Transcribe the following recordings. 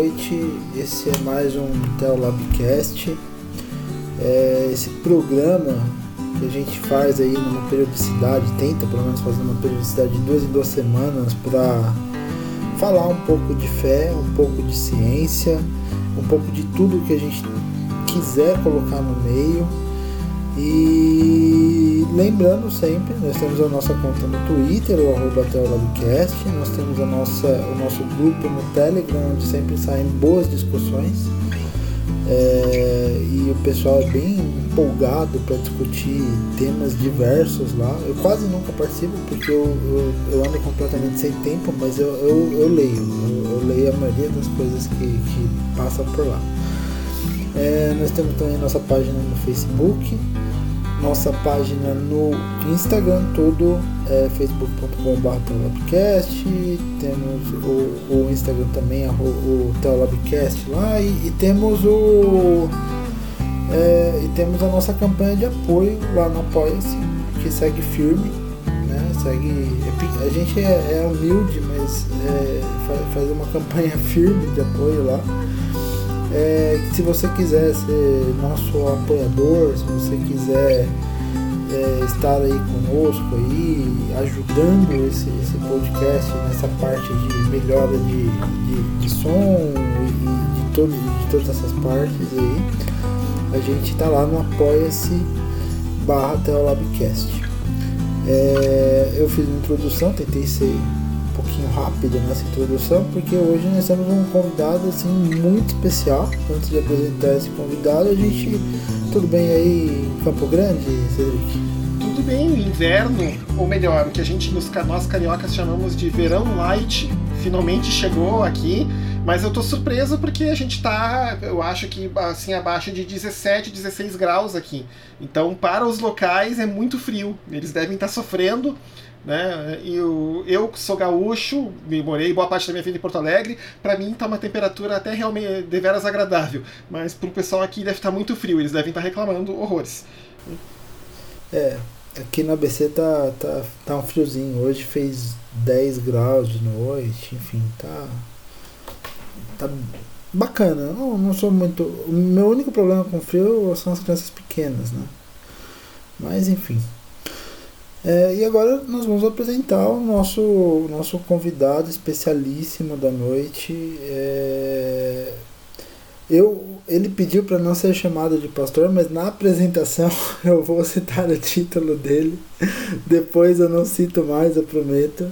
noite. Esse é mais um Teolabcast. É esse programa que a gente faz aí numa periodicidade, tenta pelo menos fazer uma periodicidade de duas em duas semanas para falar um pouco de fé, um pouco de ciência, um pouco de tudo que a gente quiser colocar no meio. E lembrando sempre, nós temos a nossa conta no Twitter, o arroba nós temos a nossa, o nosso grupo no Telegram, onde sempre saem boas discussões. É, e o pessoal é bem empolgado para discutir temas diversos lá. Eu quase nunca participo porque eu, eu, eu ando completamente sem tempo, mas eu, eu, eu leio. Eu, eu, leio a maioria das coisas que, que passam por lá. É, nós temos também nossa página no Facebook, nossa página no Instagram, tudo é facebook.com.br temos o, o, Instagram também, o, o Teolabcast lá, e, e temos o. É, e temos a nossa campanha de apoio lá no Apoia-se, que segue firme, né? Segue. É, a gente é, é humilde, mas é, faz uma campanha firme de apoio lá. É, se você quiser ser nosso apoiador, se você quiser é, estar aí conosco aí, ajudando esse, esse podcast nessa parte de melhora de, de, de som e de, todo, de todas essas partes aí, a gente está lá no apoia-se barra Teolabcast. É, eu fiz uma introdução, tentei ser rápida nessa introdução, porque hoje nós temos um convidado assim muito especial. Antes de apresentar esse convidado, a gente. Tudo bem aí em Campo Grande, Cedric? Tudo bem, inverno, ou melhor, o que a gente, nós cariocas chamamos de verão light, finalmente chegou aqui. Mas eu tô surpreso porque a gente tá, eu acho que assim, abaixo de 17, 16 graus aqui. Então, para os locais é muito frio. Eles devem estar tá sofrendo né? Eu, eu sou gaúcho, morei boa parte da minha vida em Porto Alegre. Para mim tá uma temperatura até realmente deveras agradável, mas pro pessoal aqui deve estar tá muito frio, eles devem estar tá reclamando horrores. É, aqui no ABC tá, tá, tá um friozinho. Hoje fez 10 graus de noite, enfim, tá. Tá bacana. Não, não sou muito. O meu único problema com frio são as crianças pequenas, né? Mas enfim. É, e agora nós vamos apresentar o nosso, nosso convidado especialíssimo da noite. É, eu, ele pediu para não ser chamado de pastor, mas na apresentação eu vou citar o título dele. Depois eu não cito mais, eu prometo.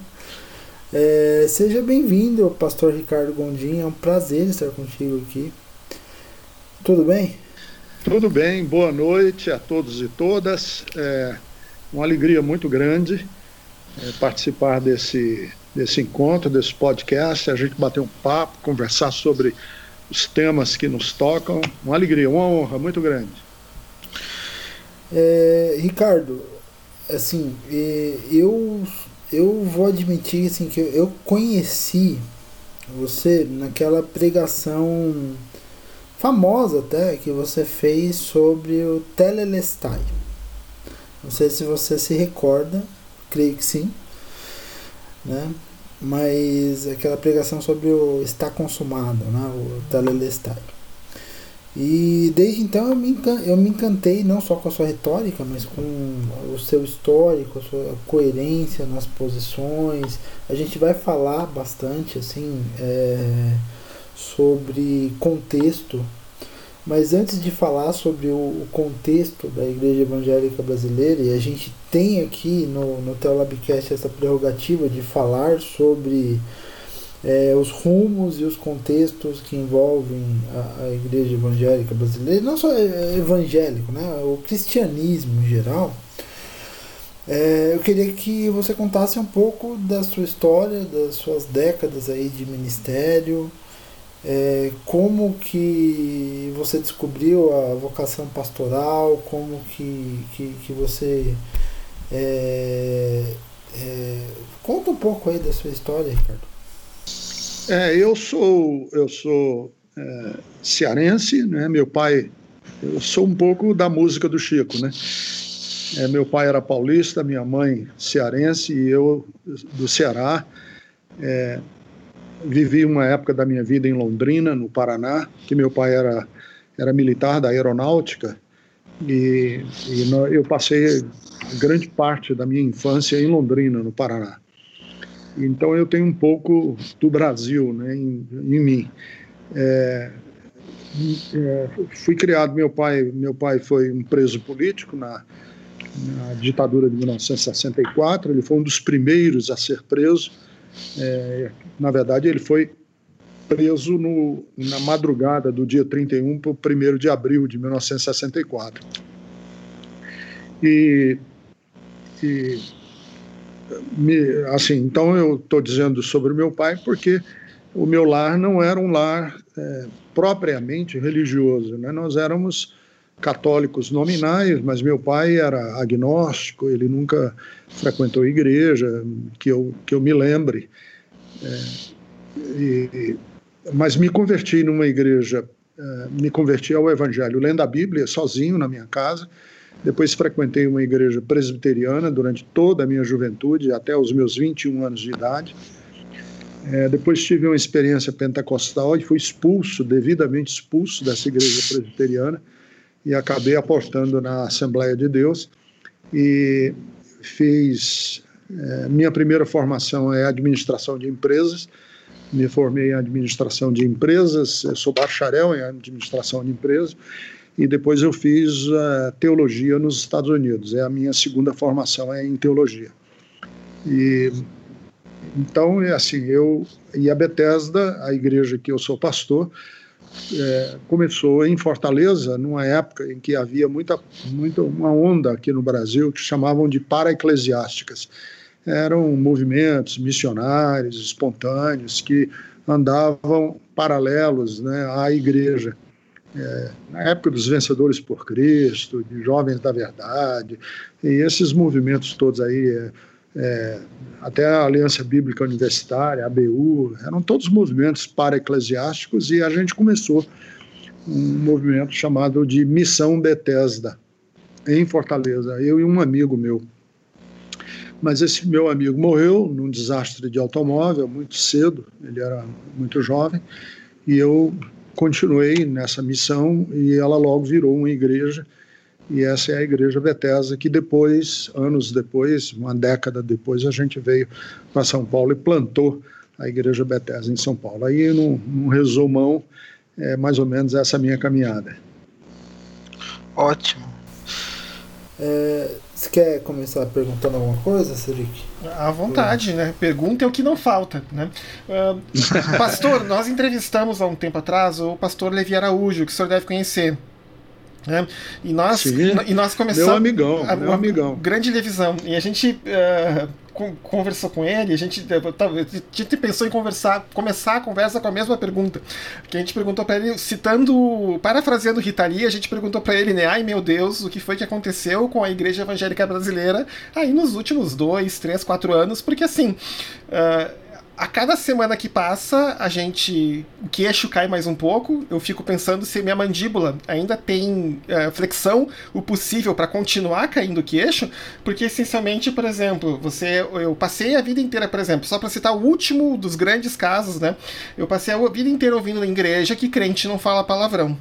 É, seja bem-vindo, pastor Ricardo Gondim. É um prazer estar contigo aqui. Tudo bem? Tudo bem, boa noite a todos e todas. É, uma alegria muito grande é, participar desse, desse encontro, desse podcast, a gente bater um papo, conversar sobre os temas que nos tocam. Uma alegria, uma honra muito grande. É, Ricardo, assim, é, eu, eu vou admitir assim, que eu conheci você naquela pregação famosa até que você fez sobre o Telelestai. Não sei se você se recorda, creio que sim, né? Mas aquela pregação sobre o está consumado, né? O Talelestai. E desde então eu me, eu me encantei não só com a sua retórica, mas com o seu histórico, a sua coerência nas posições. A gente vai falar bastante assim é, sobre contexto mas antes de falar sobre o, contexto da Igreja Evangélica Brasileira, e a gente tem aqui no, no Teolabcast essa prerrogativa de falar sobre é, os rumos e os contextos que envolvem a, a, Igreja Evangélica Brasileira, não só evangélico, né, o cristianismo em geral. É, eu queria que você contasse um pouco da sua história, das suas décadas aí de ministério, é, como que você descobriu a vocação pastoral, como que, que, que você é, é, conta um pouco aí da sua história, Ricardo. É, eu sou eu sou é, cearense, né? Meu pai, eu sou um pouco da música do Chico, né? É, meu pai era paulista, minha mãe cearense e eu do Ceará. Vivi uma época da minha vida em Londrina, no Paraná, que meu pai era, era militar da aeronáutica, e, e no, eu passei grande parte da minha infância em Londrina, no Paraná. Então eu tenho um pouco do Brasil né, em, em mim. É, é, fui criado, meu pai, meu pai foi um preso político na, na ditadura de 1964, ele foi um dos primeiros a ser preso. É, na verdade, ele foi preso no, na madrugada do dia 31 para o 1 de abril de 1964. E, e me, assim, então eu estou dizendo sobre o meu pai porque o meu lar não era um lar é, propriamente religioso, né? Nós éramos católicos nominais, mas meu pai era agnóstico, ele nunca frequentou igreja, que eu, que eu me lembre. É, e, mas me converti numa igreja, é, me converti ao Evangelho lendo a Bíblia sozinho na minha casa. Depois frequentei uma igreja presbiteriana durante toda a minha juventude, até os meus 21 anos de idade. É, depois tive uma experiência pentecostal e fui expulso, devidamente expulso dessa igreja presbiteriana e acabei apostando na Assembleia de Deus e fiz é, minha primeira formação é administração de empresas. Me formei em administração de empresas sou bacharel em administração de empresas e depois eu fiz uh, teologia nos Estados Unidos. É a minha segunda formação é em teologia. E então é assim eu e a Bethesda a igreja que eu sou pastor é, começou em Fortaleza, numa época em que havia muita, muita uma onda aqui no Brasil que chamavam de para-eclesiásticas. Eram movimentos missionários, espontâneos, que andavam paralelos né, à igreja. É, na época dos Vencedores por Cristo, de Jovens da Verdade, e esses movimentos todos aí, é, é, até a Aliança Bíblica Universitária, a ABU, eram todos movimentos para-eclesiásticos e a gente começou um movimento chamado de Missão Bethesda, em Fortaleza, eu e um amigo meu. Mas esse meu amigo morreu num desastre de automóvel muito cedo, ele era muito jovem, e eu continuei nessa missão e ela logo virou uma igreja e essa é a igreja Bethesda que depois, anos depois, uma década depois, a gente veio para São Paulo e plantou a igreja Bethesda em São Paulo. Aí, num, num resumão, é mais ou menos essa minha caminhada. Ótimo. É, você quer começar perguntando alguma coisa, Cedric? À vontade, né? Pergunta é o que não falta, né? Uh, pastor, nós entrevistamos há um tempo atrás o pastor Levi Araújo, que o senhor deve conhecer. Né? E, nós, e nós começamos. Meu amigão, a, meu amigão. Grande revisão. E a gente uh, conversou com ele, a gente, a gente pensou em conversar, começar a conversa com a mesma pergunta. Que a gente perguntou para ele, citando, parafraseando Rita Lee, a gente perguntou para ele, né? Ai meu Deus, o que foi que aconteceu com a igreja evangélica brasileira aí nos últimos dois, três, quatro anos? Porque assim. Uh, a cada semana que passa, a gente. O queixo cai mais um pouco. Eu fico pensando se minha mandíbula ainda tem é, flexão o possível para continuar caindo o queixo. Porque, essencialmente, por exemplo, você. Eu passei a vida inteira, por exemplo, só para citar o último dos grandes casos, né? Eu passei a vida inteira ouvindo na igreja que crente não fala palavrão.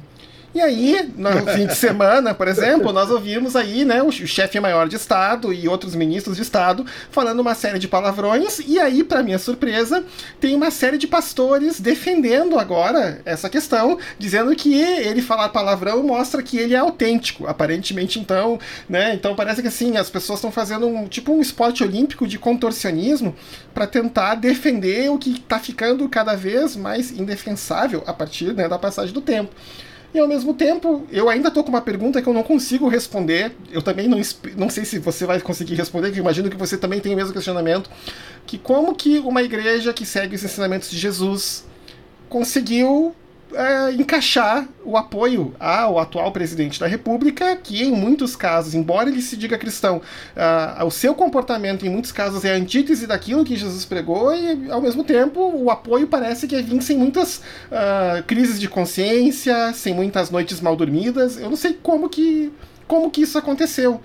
E aí, no fim de semana, por exemplo, nós ouvimos aí, né, o chefe maior de Estado e outros ministros de Estado falando uma série de palavrões, e aí, para minha surpresa, tem uma série de pastores defendendo agora essa questão, dizendo que ele falar palavrão mostra que ele é autêntico, aparentemente, então, né, então parece que assim, as pessoas estão fazendo um tipo um esporte olímpico de contorcionismo para tentar defender o que está ficando cada vez mais indefensável a partir né, da passagem do tempo. E ao mesmo tempo, eu ainda estou com uma pergunta que eu não consigo responder. Eu também não, não sei se você vai conseguir responder, que imagino que você também tem o mesmo questionamento. Que como que uma igreja que segue os ensinamentos de Jesus conseguiu é, encaixar o apoio ao atual presidente da República, que em muitos casos, embora ele se diga cristão, uh, o seu comportamento em muitos casos é a antítese daquilo que Jesus pregou, e ao mesmo tempo o apoio parece que é vir sem muitas uh, crises de consciência, sem muitas noites mal dormidas. Eu não sei como que, como que isso aconteceu.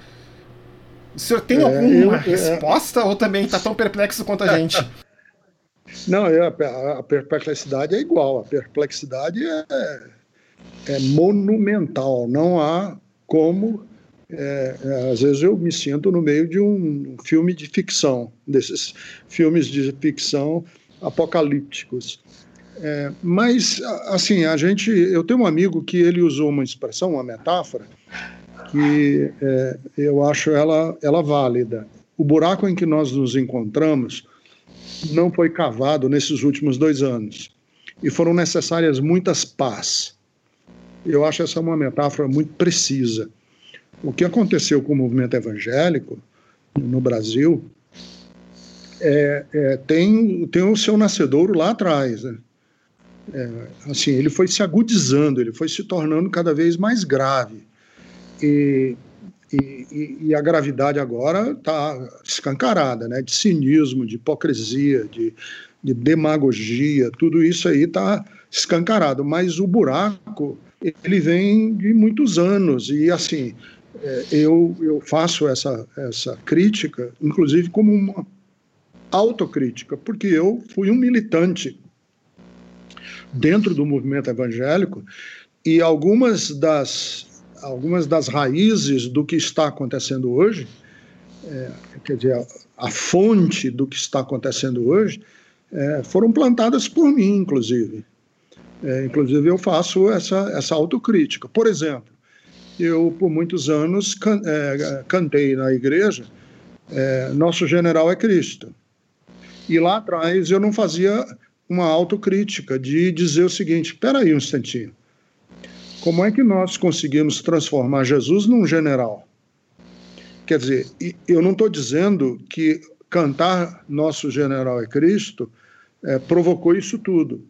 O senhor tem é, alguma eu, é. resposta é... ou também está tão perplexo quanto a gente? Não, é, a perplexidade é igual. A perplexidade é, é monumental. Não há como. É, é, às vezes eu me sinto no meio de um filme de ficção, desses filmes de ficção apocalípticos. É, mas, assim, a gente. Eu tenho um amigo que ele usou uma expressão, uma metáfora, que é, eu acho ela, ela válida. O buraco em que nós nos encontramos não foi cavado nesses últimos dois anos. E foram necessárias muitas pás. Eu acho essa uma metáfora muito precisa. O que aconteceu com o movimento evangélico no Brasil é, é, tem, tem o seu nascedouro lá atrás. Né? É, assim, ele foi se agudizando, ele foi se tornando cada vez mais grave. E e, e, a gravidade agora está escancarada, né? De cinismo, de hipocrisia, de, de demagogia, tudo isso aí está escancarado. Mas o buraco ele vem de muitos anos e assim é, eu, eu faço essa, essa crítica, inclusive como uma autocrítica, porque eu fui um militante dentro do movimento evangélico e algumas das algumas das raízes do que está acontecendo hoje, é, quer dizer, a, a, fonte do que está acontecendo hoje, é, foram plantadas por mim, inclusive. É, inclusive, eu faço essa, essa autocrítica. Por exemplo, eu, por muitos anos, can, é, cantei na igreja é, Nosso General é Cristo. E lá atrás eu não fazia uma autocrítica de dizer o seguinte: espera aí um instantinho. Como é que nós conseguimos transformar Jesus num general? Quer dizer, eu não estou dizendo que cantar Nosso General é Cristo é, provocou isso tudo.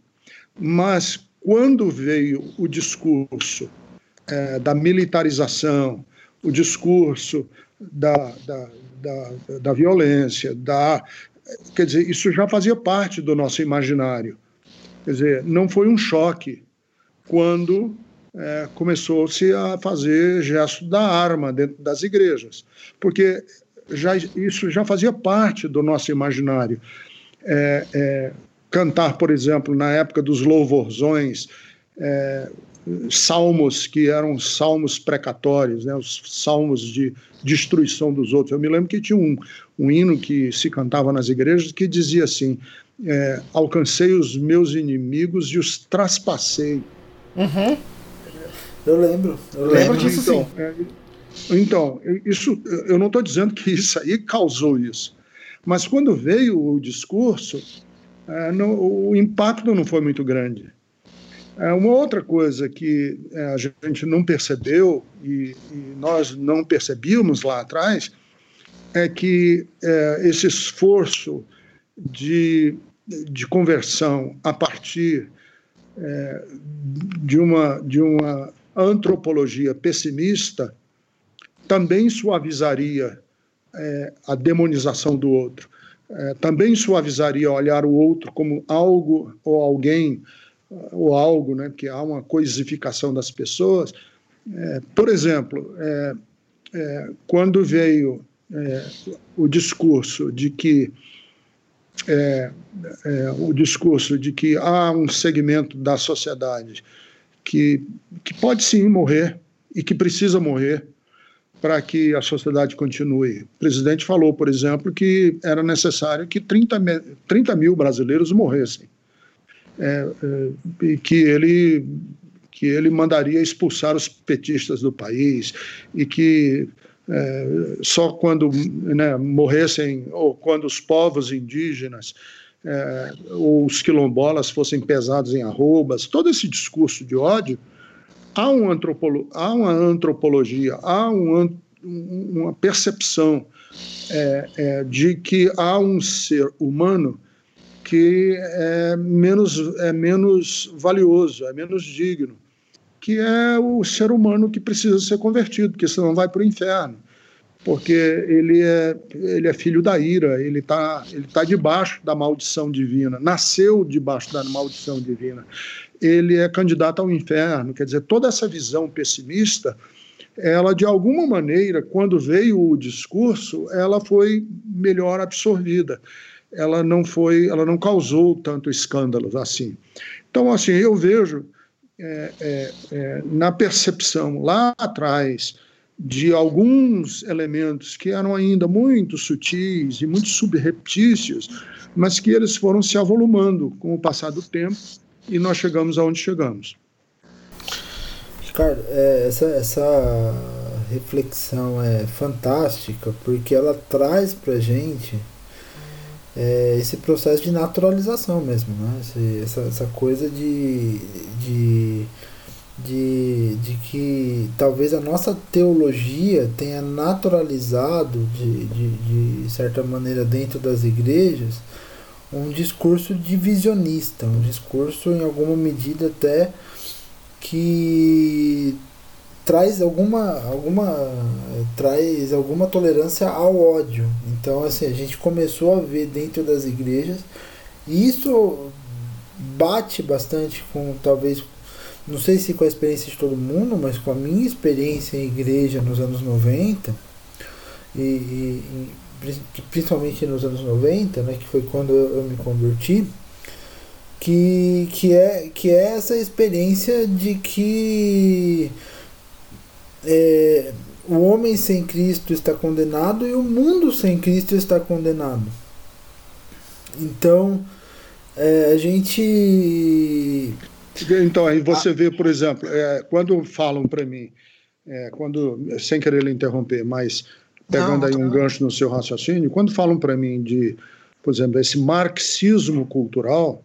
Mas quando veio o discurso é, da militarização, o discurso da, da, da, da, violência, da, quer dizer, isso já fazia parte do nosso imaginário. Quer dizer, não foi um choque quando é, começou-se a fazer gesto da arma dentro das igrejas, porque já, isso já fazia parte do nosso imaginário. É, é, cantar, por exemplo, na época dos louvorzões, é, salmos que eram salmos precatórios, né, os salmos de destruição dos outros. Eu me lembro que tinha um, um hino que se cantava nas igrejas que dizia assim: é, Alcancei os meus inimigos e os traspassei. Uhum. Eu lembro. Eu lembro, disso então, sim. É, então, isso, eu não estou dizendo que isso aí causou isso. Mas quando veio o discurso, é, no, o impacto não foi muito grande. É, uma outra coisa que é, a gente não percebeu e, e, nós não percebíamos lá atrás é que é, esse esforço de, de conversão a partir é, de, uma, de uma antropologia pessimista também suavizaria é, a demonização do outro, é, também suavizaria olhar o outro como algo ou alguém ou algo, né, que há uma coisificação das pessoas. É, por exemplo, é, é, quando veio é, o discurso de que o discurso de que há um segmento da sociedade que, que pode sim morrer e que precisa morrer para que a sociedade continue. O presidente falou, por exemplo, que era necessário que 30, 30 mil brasileiros morressem. É, é, e que ele, que ele mandaria expulsar os petistas do país e que é, só quando né, morressem, ou quando os povos indígenas é, os quilombolas fossem pesados em arrobas, todo esse discurso de ódio, há, um antropolo, há uma antropologia, há um, uma percepção é, é, de que há um ser humano que é menos, é menos valioso, é menos digno, que é o ser humano que precisa ser convertido, porque senão vai para o inferno porque ele é, ele é filho da ira, ele está ele tá debaixo da maldição divina, nasceu debaixo da maldição divina. Ele é candidato ao inferno, quer dizer, toda essa visão pessimista, ela de alguma maneira, quando veio o discurso, ela foi melhor absorvida. ela não foi, ela não causou tanto escândalo assim. Então, assim, eu vejo é, é, é, na percepção lá atrás de alguns elementos que eram ainda muito sutis e muito subreptícios, mas que eles foram se avolumando com o passar do tempo e nós chegamos aonde chegamos. Ricardo, é, essa, essa reflexão é fantástica porque ela traz para gente é, esse processo de naturalização mesmo, né? Essa, essa coisa de, de, de, de que talvez a nossa teologia tenha naturalizado de, de, de certa maneira dentro das igrejas um discurso divisionista, um discurso em alguma medida até que traz alguma alguma traz alguma tolerância ao ódio. Então assim, a gente começou a ver dentro das igrejas e isso bate bastante com talvez não sei se com a experiência de todo mundo, mas com a minha experiência em igreja nos anos 90 e, e, principalmente nos anos 90, né, que foi quando eu, eu me converti, que, que, é, que é essa experiência de que é, o homem sem Cristo está condenado e o mundo sem Cristo está condenado. Então, é, a gente. Então, aí você vê, por exemplo, é, quando falam para mim, é, quando sem querer lhe interromper, mas pegando Não, aí um gancho no seu raciocínio, quando falam para mim de, por exemplo, esse marxismo cultural,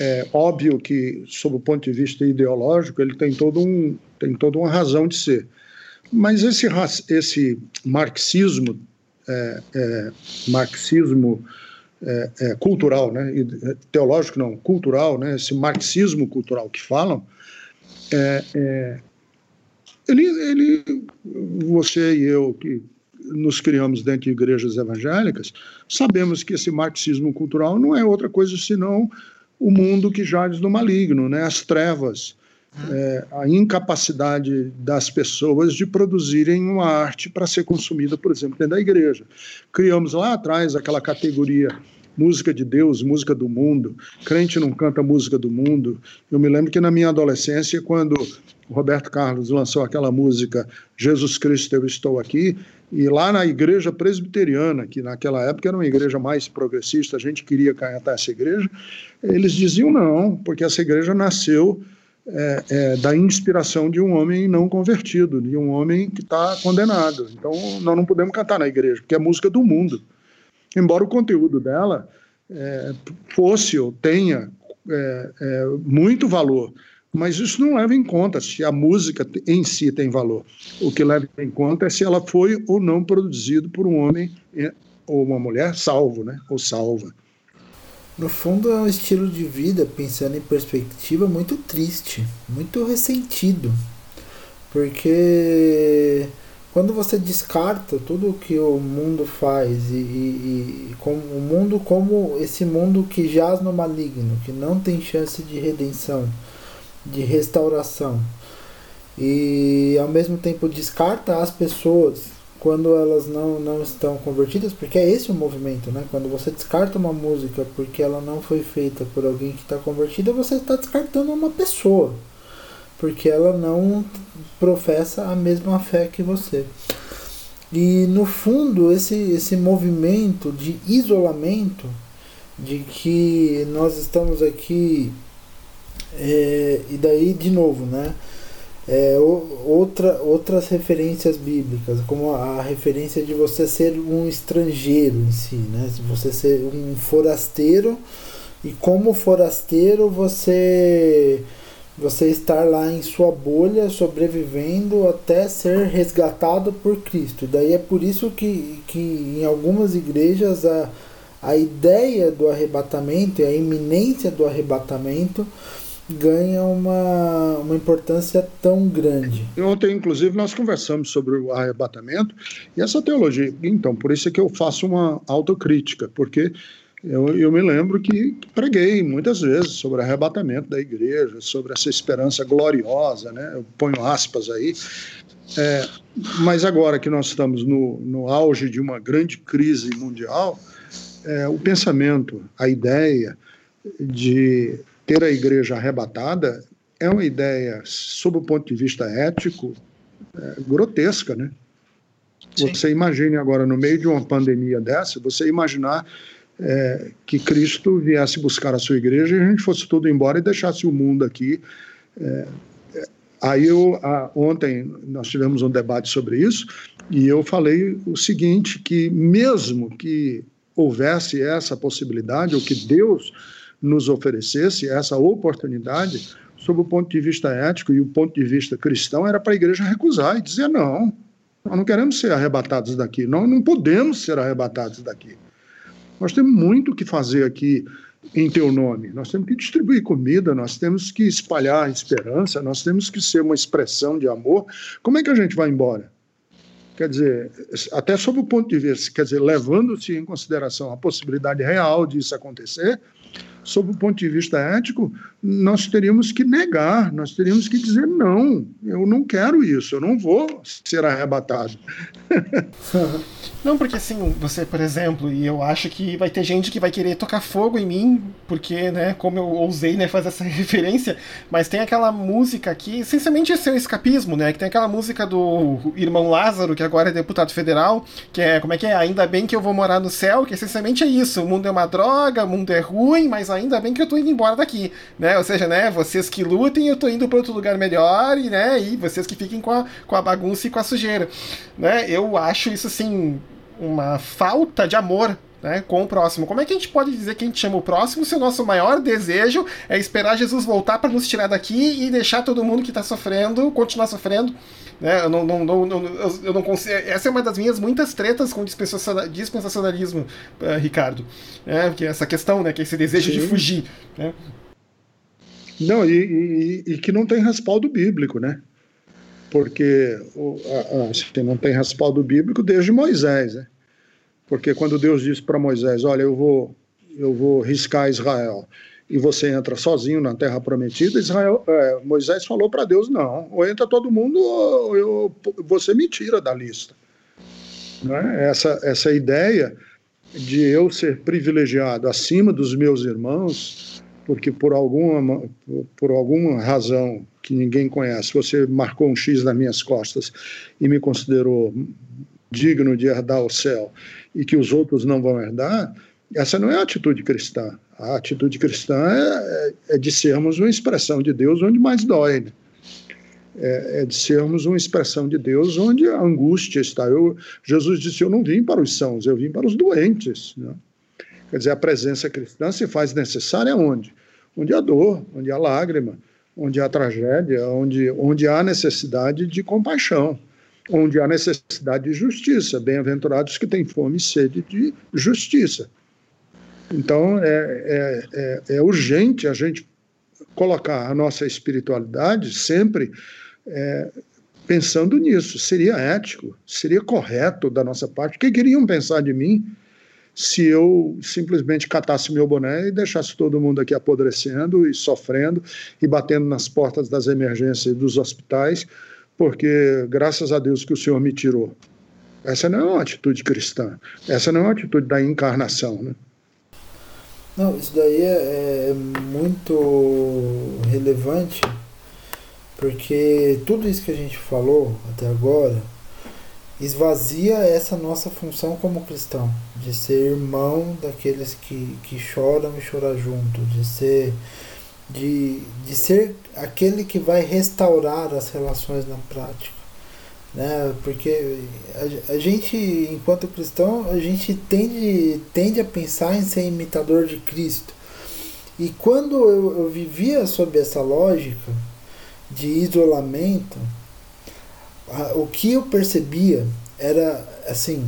é óbvio que, sob o ponto de vista ideológico, ele tem todo um tem toda uma razão de ser. Mas esse, esse marxismo, é, é, marxismo é, é cultural, né, teológico não, cultural, né, esse marxismo cultural que falam, é, é, ele, ele, você e eu que nos criamos dentro de igrejas evangélicas, sabemos que esse marxismo cultural não é outra coisa senão o mundo que jaz no maligno, né? as trevas, é, a incapacidade das pessoas de produzirem uma arte para ser consumida, por exemplo, dentro da igreja. Criamos lá atrás aquela categoria música de Deus, música do mundo. Crente não canta música do mundo. Eu me lembro que na minha adolescência, quando Roberto Carlos lançou aquela música Jesus Cristo, eu estou aqui, e lá na igreja presbiteriana, que naquela época era uma igreja mais progressista, a gente queria cantar essa igreja, eles diziam não, porque essa igreja nasceu é, é, da inspiração de um homem não convertido, de um homem que está condenado. Então, nós não podemos cantar na igreja, porque é música do mundo. Embora o conteúdo dela é, fosse ou tenha é, é, muito valor, mas isso não leva em conta se a música em si tem valor. O que leva em conta é se ela foi ou não produzida por um homem é, ou uma mulher salvo, né? ou salva. No fundo é um estilo de vida, pensando em perspectiva, muito triste, muito ressentido. Porque quando você descarta tudo o que o mundo faz e, e, e o mundo como esse mundo que jaz no maligno, que não tem chance de redenção, de restauração, e ao mesmo tempo descarta as pessoas quando elas não, não estão convertidas, porque é esse o movimento, né? Quando você descarta uma música porque ela não foi feita por alguém que está convertida, você está descartando uma pessoa, porque ela não professa a mesma fé que você. E no fundo, esse, esse movimento de isolamento, de que nós estamos aqui, é, e daí de novo, né? é, outra, outras referências bíblicas, como a, referência de você ser um estrangeiro em si, né? você ser um forasteiro e como forasteiro você você estar lá em sua bolha sobrevivendo até ser resgatado por Cristo. Daí é por isso que, que em algumas igrejas a, a ideia do arrebatamento e a iminência do arrebatamento ganha uma, uma importância tão grande. Ontem, inclusive, nós conversamos sobre o arrebatamento e essa teologia. Então, por isso é que eu faço uma autocrítica, porque eu, eu me lembro que preguei muitas vezes sobre o arrebatamento da igreja, sobre essa esperança gloriosa, né? eu ponho aspas aí. É, mas agora que nós estamos no, no auge de uma grande crise mundial, é, o pensamento, a ideia de ter a igreja arrebatada é uma ideia, sob o ponto de vista ético, é, grotesca, né? Sim. Você imagine agora, no meio de uma pandemia dessa, você imaginar é, que Cristo viesse buscar a sua igreja e a gente fosse tudo embora e deixasse o mundo aqui. É, é aí eu, a, ontem nós tivemos um debate sobre isso e eu falei o seguinte, que mesmo que houvesse essa possibilidade, ou que Deus nos oferecesse essa oportunidade, sob o ponto de vista ético e o ponto de vista cristão, era para a igreja recusar e dizer: não, nós não queremos ser arrebatados daqui, nós não podemos ser arrebatados daqui. Nós temos muito o que fazer aqui em teu nome. Nós temos que distribuir comida, nós temos que espalhar esperança, nós temos que ser uma expressão de amor. Como é que a gente vai embora? Quer dizer, até sob o ponto de vista, quer dizer, levando-se em consideração a possibilidade real disso acontecer, sob o ponto de vista ético, nós teríamos que negar, nós teríamos que dizer não, eu não quero isso, eu não vou ser arrebatado. Não, porque assim, você, por exemplo, e eu acho que vai ter gente que vai querer tocar fogo em mim, porque, né, como eu ousei, né, fazer essa referência, mas tem aquela música aqui, essencialmente esse é o escapismo, né, que tem aquela música do irmão Lázaro, que agora é deputado federal, que é, como é que é, ainda bem que eu vou morar no céu, que essencialmente é isso, o mundo é uma droga, o mundo é ruim, mas ainda bem que eu tô indo embora daqui, né, ou seja, né, vocês que lutem, eu tô indo para outro lugar melhor, e, né, e vocês que fiquem com a, com a bagunça e com a sujeira, né, eu acho isso, assim, uma falta de amor né, com o próximo. Como é que a gente pode dizer que a gente chama o próximo se o nosso maior desejo é esperar Jesus voltar para nos tirar daqui e deixar todo mundo que está sofrendo continuar sofrendo? Né? Eu não, não, não, não, eu não consigo, essa é uma das minhas muitas tretas com dispensacionalismo, uh, Ricardo. Né? É essa questão, né, que é esse desejo Sim. de fugir. Né? Não, e, e, e que não tem respaldo bíblico, né? porque a, a, não tem respaldo bíblico desde Moisés, né? Porque quando Deus disse para Moisés, olha, eu vou, eu vou riscar Israel e você entra sozinho na Terra Prometida, Israel, é, Moisés falou para Deus, não, ou entra todo mundo ou eu, você me tira da lista. Né? Essa, essa ideia de eu ser privilegiado acima dos meus irmãos, porque por alguma, por alguma razão que ninguém conhece, você marcou um X nas minhas costas e me considerou digno de herdar o céu e que os outros não vão herdar, essa não é a atitude cristã. A atitude cristã é, é, é de sermos uma expressão de Deus onde mais dói. Né? É, é, de sermos uma expressão de Deus onde a angústia está. Eu, Jesus disse: Eu não vim para os sãos, eu vim para os doentes. Né? Quer dizer, a presença cristã se faz necessária onde? Onde há dor, onde há lágrima, onde há tragédia, onde, onde há necessidade de compaixão, onde há necessidade de justiça. Bem-aventurados que têm fome e sede de justiça. Então, é, é, é, é, urgente a gente colocar a nossa espiritualidade sempre é, pensando nisso. Seria ético, seria correto da nossa parte. O que queriam pensar de mim se eu simplesmente catasse meu boné e deixasse todo mundo aqui apodrecendo e sofrendo e batendo nas portas das emergências dos hospitais, porque graças a Deus que o Senhor me tirou. Essa não é uma atitude cristã, essa não é uma atitude da encarnação. Né? Não, isso daí é, é muito relevante, porque tudo isso que a gente falou até agora esvazia essa nossa função como cristão, de ser irmão daqueles que, que choram e chorar junto, de ser de, de ser aquele que vai restaurar as relações na prática. Né? Porque a, a gente, enquanto cristão, a gente tende, tende a pensar em ser imitador de Cristo. E quando eu, eu vivia sob essa lógica de isolamento, o que eu percebia era assim: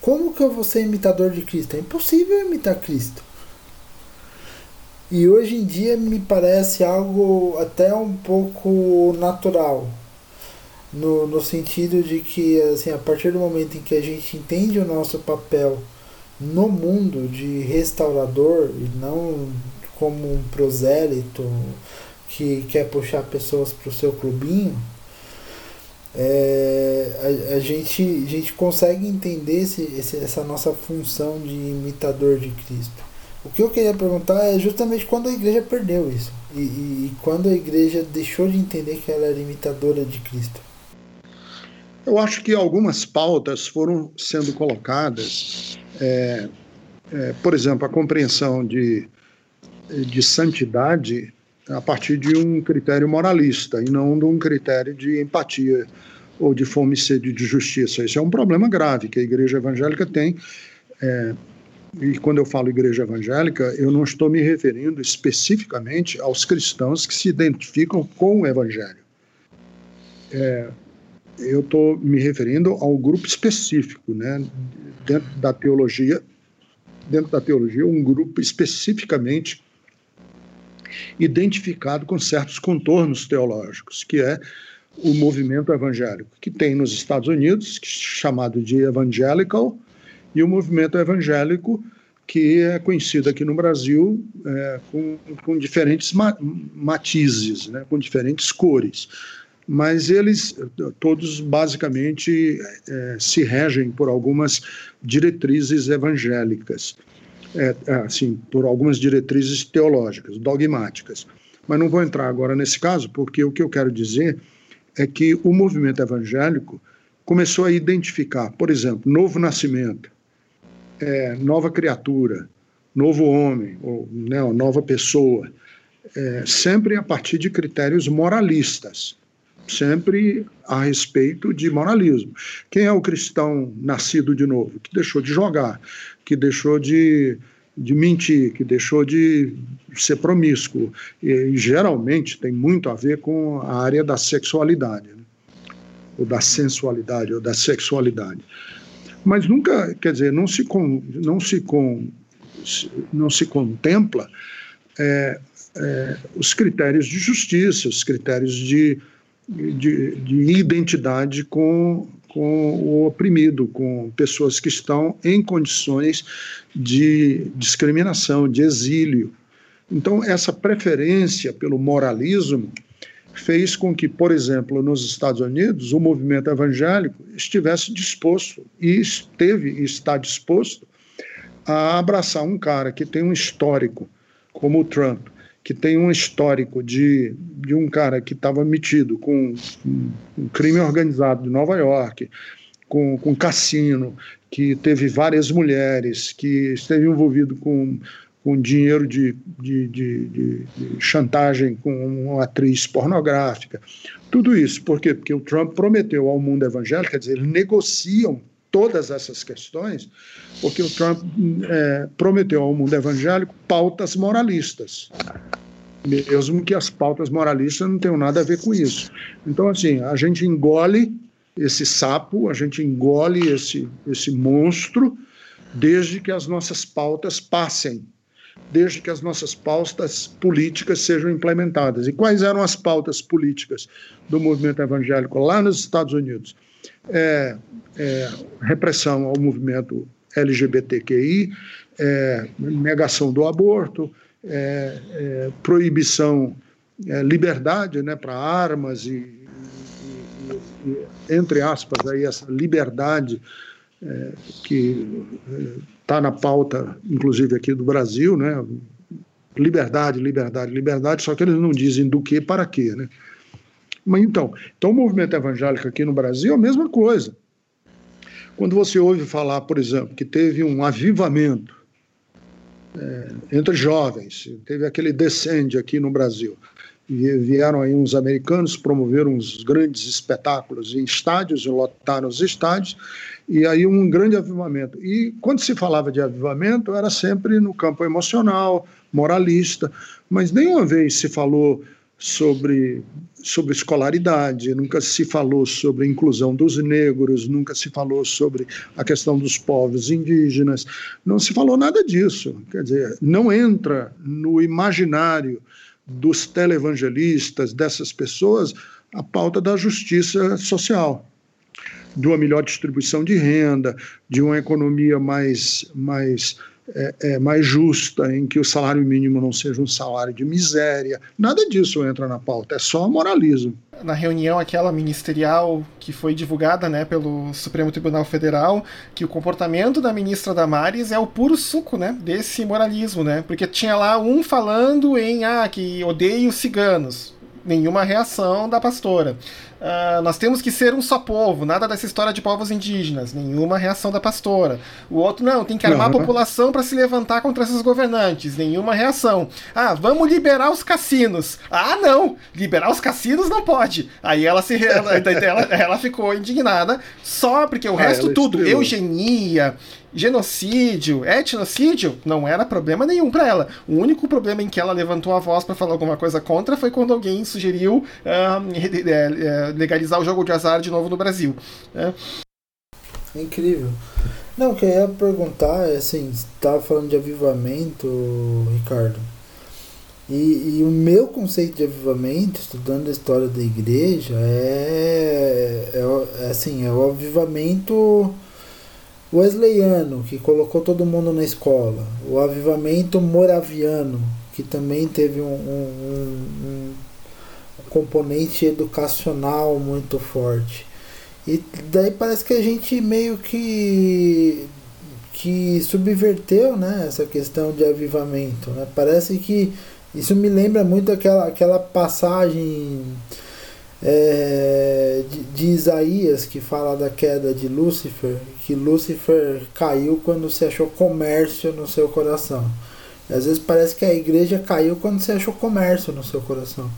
como que eu vou ser imitador de Cristo? É impossível imitar Cristo. E hoje em dia me parece algo até um pouco natural. No, no sentido de que, assim, a partir do momento em que a gente entende o nosso papel no mundo de restaurador e não como um prosélito que quer puxar pessoas para o seu clubinho, é, a, a, gente, a gente consegue entender esse, esse, essa nossa função de imitador de Cristo. O que eu queria perguntar é justamente quando a igreja perdeu isso e, e, e quando a igreja deixou de entender que ela era imitadora de Cristo. Eu acho que algumas pautas foram sendo colocadas, é, é, por exemplo, a compreensão de, de santidade a partir de um critério moralista e não de um critério de empatia ou de fome e sede de justiça. Esse é um problema grave que a igreja evangélica tem. É, e quando eu falo igreja evangélica, eu não estou me referindo especificamente aos cristãos que se identificam com o evangelho. É, eu estou me referindo ao grupo específico, né, dentro da teologia, dentro da teologia, um grupo especificamente identificado com certos contornos teológicos, que é o movimento evangélico, que tem nos Estados Unidos, é chamado de evangelical, e o movimento evangélico que é conhecido aqui no Brasil é, com, com, diferentes matizes, né, com diferentes cores. Mas eles todos basicamente é, se regem por algumas diretrizes evangélicas é, é, assim, por algumas diretrizes teológicas, dogmáticas. Mas não vou entrar agora nesse caso, porque o que eu quero dizer é que o movimento evangélico começou a identificar, por exemplo, novo nascimento, é, nova criatura, novo homem, ou né, nova pessoa, é, sempre a partir de critérios moralistas, sempre a respeito de moralismo. Quem é o cristão nascido de novo? Que deixou de jogar, que deixou de, de mentir, que deixou de ser promíscuo. E, e geralmente tem muito a ver com a área da sexualidade, né? ou da sensualidade, ou da sexualidade. Mas nunca, quer dizer, não se, com, não se, com, não se contempla é, é, os critérios de justiça, os critérios de, de, de identidade com, com o oprimido, com pessoas que estão em condições de discriminação, de exílio. Então, essa preferência pelo moralismo fez com que, por exemplo, nos Estados Unidos, o movimento evangélico estivesse disposto e esteve e está disposto a abraçar um cara que tem um histórico como o Trump, que tem um histórico de, de um cara que estava metido com um, crime organizado de Nova York, com, com cassino, que teve várias mulheres, que esteve envolvido com, com dinheiro de, de, de, de, chantagem com uma atriz pornográfica. Tudo isso, por quê? Porque o Trump prometeu ao mundo evangélico, quer dizer, eles negociam todas essas questões, porque o Trump é, prometeu ao mundo evangélico pautas moralistas mesmo que as pautas moralistas não tenham nada a ver com isso. Então, assim, a gente engole esse sapo, a gente engole esse, esse monstro, desde que as nossas pautas passem, desde que as nossas pautas políticas sejam implementadas. E quais eram as pautas políticas do movimento evangélico lá nos Estados Unidos? É, é, repressão ao movimento LGBTQI, é, negação do aborto, é, é, proibição, é, liberdade né, para armas e, e, e, entre aspas, aí, essa liberdade que está na pauta, inclusive aqui do Brasil, né? liberdade, liberdade, liberdade, só que eles não dizem do que para quê. Né? Mas então, então o movimento evangélico aqui no Brasil é a mesma coisa. Quando você ouve falar, por exemplo, que teve um avivamento é, entre jovens. Teve aquele descende aqui no Brasil. E vieram aí uns americanos, promoveram uns grandes espetáculos em estádios, lotaram os estádios, e aí um grande avivamento. E quando se falava de avivamento, era sempre no campo emocional, moralista, mas nenhuma vez se falou sobre, sobre escolaridade, nunca se falou sobre a inclusão dos negros, nunca se falou sobre a questão dos povos indígenas, não se falou nada disso. Quer dizer, não entra no imaginário dos televangelistas, dessas pessoas, a pauta da justiça social, de uma melhor distribuição de renda, de uma economia mais, mais é, é, mais justa, em que o salário mínimo não seja um salário de miséria. Nada disso entra na pauta, é só moralismo. Na reunião aquela ministerial que foi divulgada né, pelo Supremo Tribunal Federal, que o comportamento da ministra Damares é o puro suco né, desse moralismo, né? Porque tinha lá um falando em ah, que odeio ciganos nenhuma reação da pastora. Uh, nós temos que ser um só povo, nada dessa história de povos indígenas, nenhuma reação da pastora. O outro, não, tem que armar uhum. a população para se levantar contra esses governantes, nenhuma reação. Ah, vamos liberar os cassinos. Ah, não, liberar os cassinos não pode. Aí ela se ela, ela, ela ficou indignada só porque o ah, resto tudo, eugenia, genocídio, etnocídio, não era problema nenhum para ela. O único problema em que ela levantou a voz para falar alguma coisa contra foi quando alguém sugeriu uh, legalizar o jogo de azar de novo no Brasil. Né? É incrível. Não, o que eu ia perguntar é assim, você estava falando de avivamento, Ricardo. E, e, o meu conceito de avivamento, estudando a história da igreja, é, é, é assim, é o avivamento wesleyano, que colocou todo mundo na escola, o avivamento moraviano, que também teve um, um, um componente educacional muito forte. E daí parece que a gente meio que que subverteu né, essa questão de avivamento. Né? Parece que isso me lembra muito aquela, aquela passagem é, de, de, Isaías que fala da queda de Lúcifer, que Lúcifer caiu quando se achou comércio no seu coração. E às vezes parece que a igreja caiu quando se achou comércio no seu coração.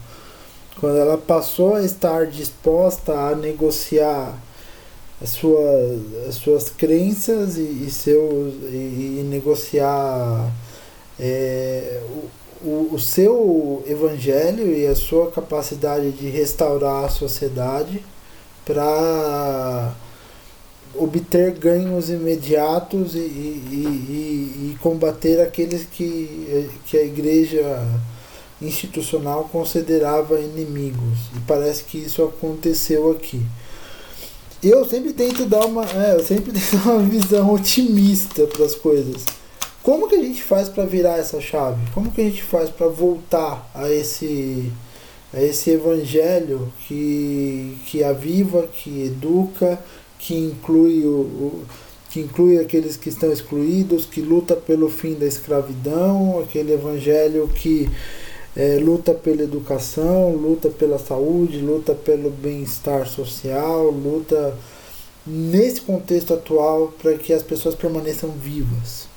Quando ela passou a estar disposta a negociar as suas, as suas crenças e, e, seus, e, e negociar é, o, o seu evangelho e a sua capacidade de restaurar a sociedade para obter ganhos imediatos e, e, e, e, combater aqueles que, que a igreja institucional considerava inimigos. E parece que isso aconteceu aqui. Eu sempre tento dar uma, é, eu sempre tento uma visão otimista para as coisas. Como que a gente faz para virar essa chave? Como que a gente faz para voltar a esse a esse evangelho que, que aviva, que educa, que inclui o, o que inclui aqueles que estão excluídos, que luta pelo fim da escravidão, aquele evangelho que é, luta pela educação, luta pela saúde, luta pelo bem-estar social, luta nesse contexto atual para que as pessoas permaneçam vivas.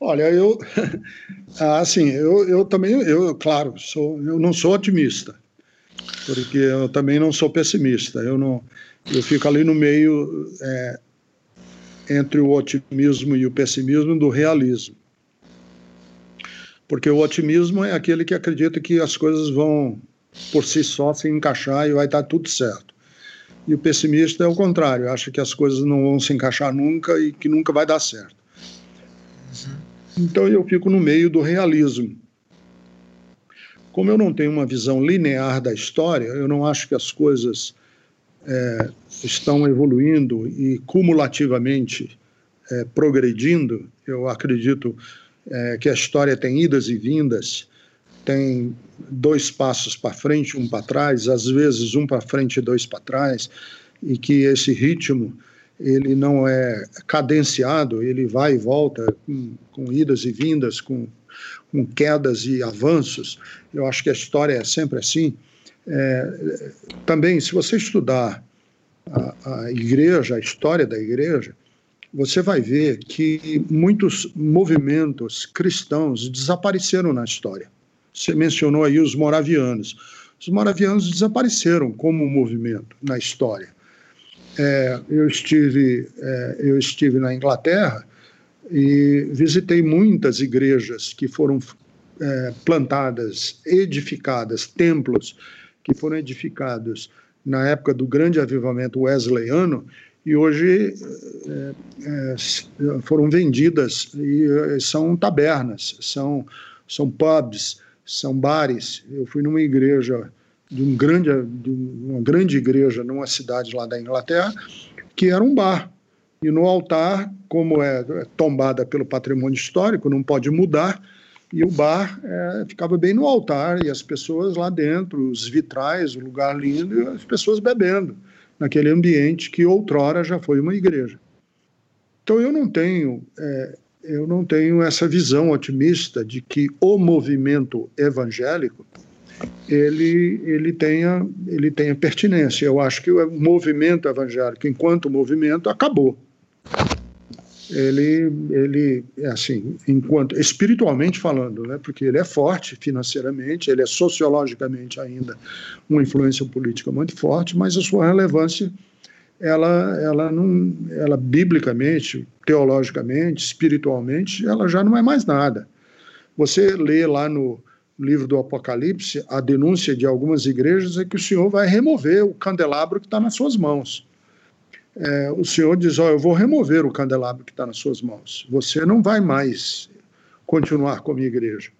Olha, eu assim, eu, eu também, eu claro, sou, eu não sou otimista, porque eu também não sou pessimista. Eu não, eu fico ali no meio é, entre o otimismo e o pessimismo do realismo, porque o otimismo é aquele que acredita que as coisas vão por si só se encaixar e vai estar tudo certo. E o pessimista é o contrário, acha que as coisas não vão se encaixar nunca e que nunca vai dar certo. Então eu fico no meio do realismo. Como eu não tenho uma visão linear da história, eu não acho que as coisas é, estão evoluindo e cumulativamente é, progredindo. Eu acredito é, que a história tem idas e vindas, tem dois passos para frente, um para trás, às vezes um para frente e dois para trás, e que esse ritmo ele não é cadenciado, ele vai e volta com, com idas e vindas, com, com, quedas e avanços. Eu acho que a história é sempre assim. É, também, se você estudar a, a igreja, a história da igreja, você vai ver que muitos movimentos cristãos desapareceram na história. Você mencionou aí os moravianos. Os moravianos desapareceram como movimento na história. É, eu, estive, é, eu estive na Inglaterra e visitei muitas igrejas que foram é, plantadas, edificadas, templos que foram edificados na época do grande avivamento wesleyano e hoje é, foram vendidas e é, são tabernas, são, são pubs, são bares. Eu fui numa igreja de, um grande, de uma grande igreja numa cidade lá da Inglaterra, que era um bar. E no altar, como é, é tombada pelo patrimônio histórico, não pode mudar, e o bar é, ficava bem no altar, e as pessoas lá dentro, os vitrais, o lugar lindo, e as pessoas bebendo naquele ambiente que outrora já foi uma igreja. Então eu não tenho é, eu não tenho essa visão otimista de que o movimento evangélico ele, ele, tenha, ele tenha pertinência. Eu acho que o movimento evangélico, enquanto movimento, acabou. Ele, ele é assim, enquanto espiritualmente falando, né, porque ele é forte financeiramente, ele é sociologicamente ainda uma influência política muito forte, mas a sua relevância ela, ela não, ela biblicamente, teologicamente, espiritualmente, ela já não é mais nada. Você lê lá no livro do Apocalipse a denúncia de algumas igrejas é que o Senhor vai remover o candelabro que está nas suas mãos. É, o Senhor diz: ó, eu vou remover o candelabro que está nas suas mãos. Você não vai mais continuar como igreja.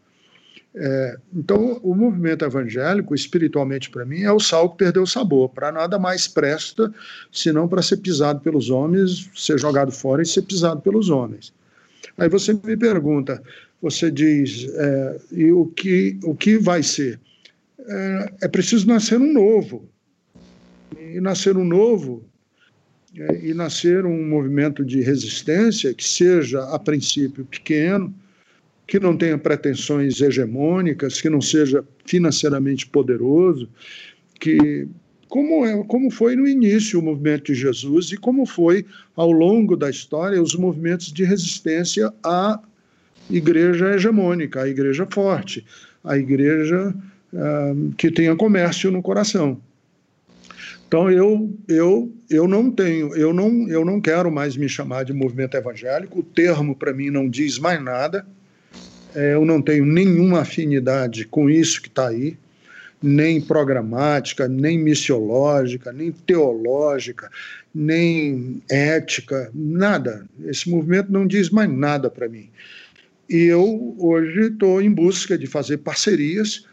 É, então, o movimento evangélico, espiritualmente para mim, é o sal que perdeu o sabor. Para nada mais presta, senão para ser pisado pelos homens, ser jogado fora e ser pisado pelos homens. Aí você me pergunta, você diz, é, e o que, o que vai ser? É, é preciso nascer um novo. E nascer um novo, e nascer um movimento de resistência que seja, a princípio, pequeno, que não tenha pretensões hegemônicas, que não seja financeiramente poderoso, que como, é, como foi no início o movimento de Jesus e como foi ao longo da história os movimentos de resistência à igreja hegemônica, à igreja forte, à igreja uh, que tenha comércio no coração. Então eu, eu, eu não tenho, eu não, eu não quero mais me chamar de movimento evangélico. O termo para mim não diz mais nada. É, eu não tenho nenhuma afinidade com isso que está aí, nem programática, nem missiológica, nem teológica, nem ética, nada. Esse movimento não diz mais nada para mim. E eu hoje estou em busca de fazer parcerias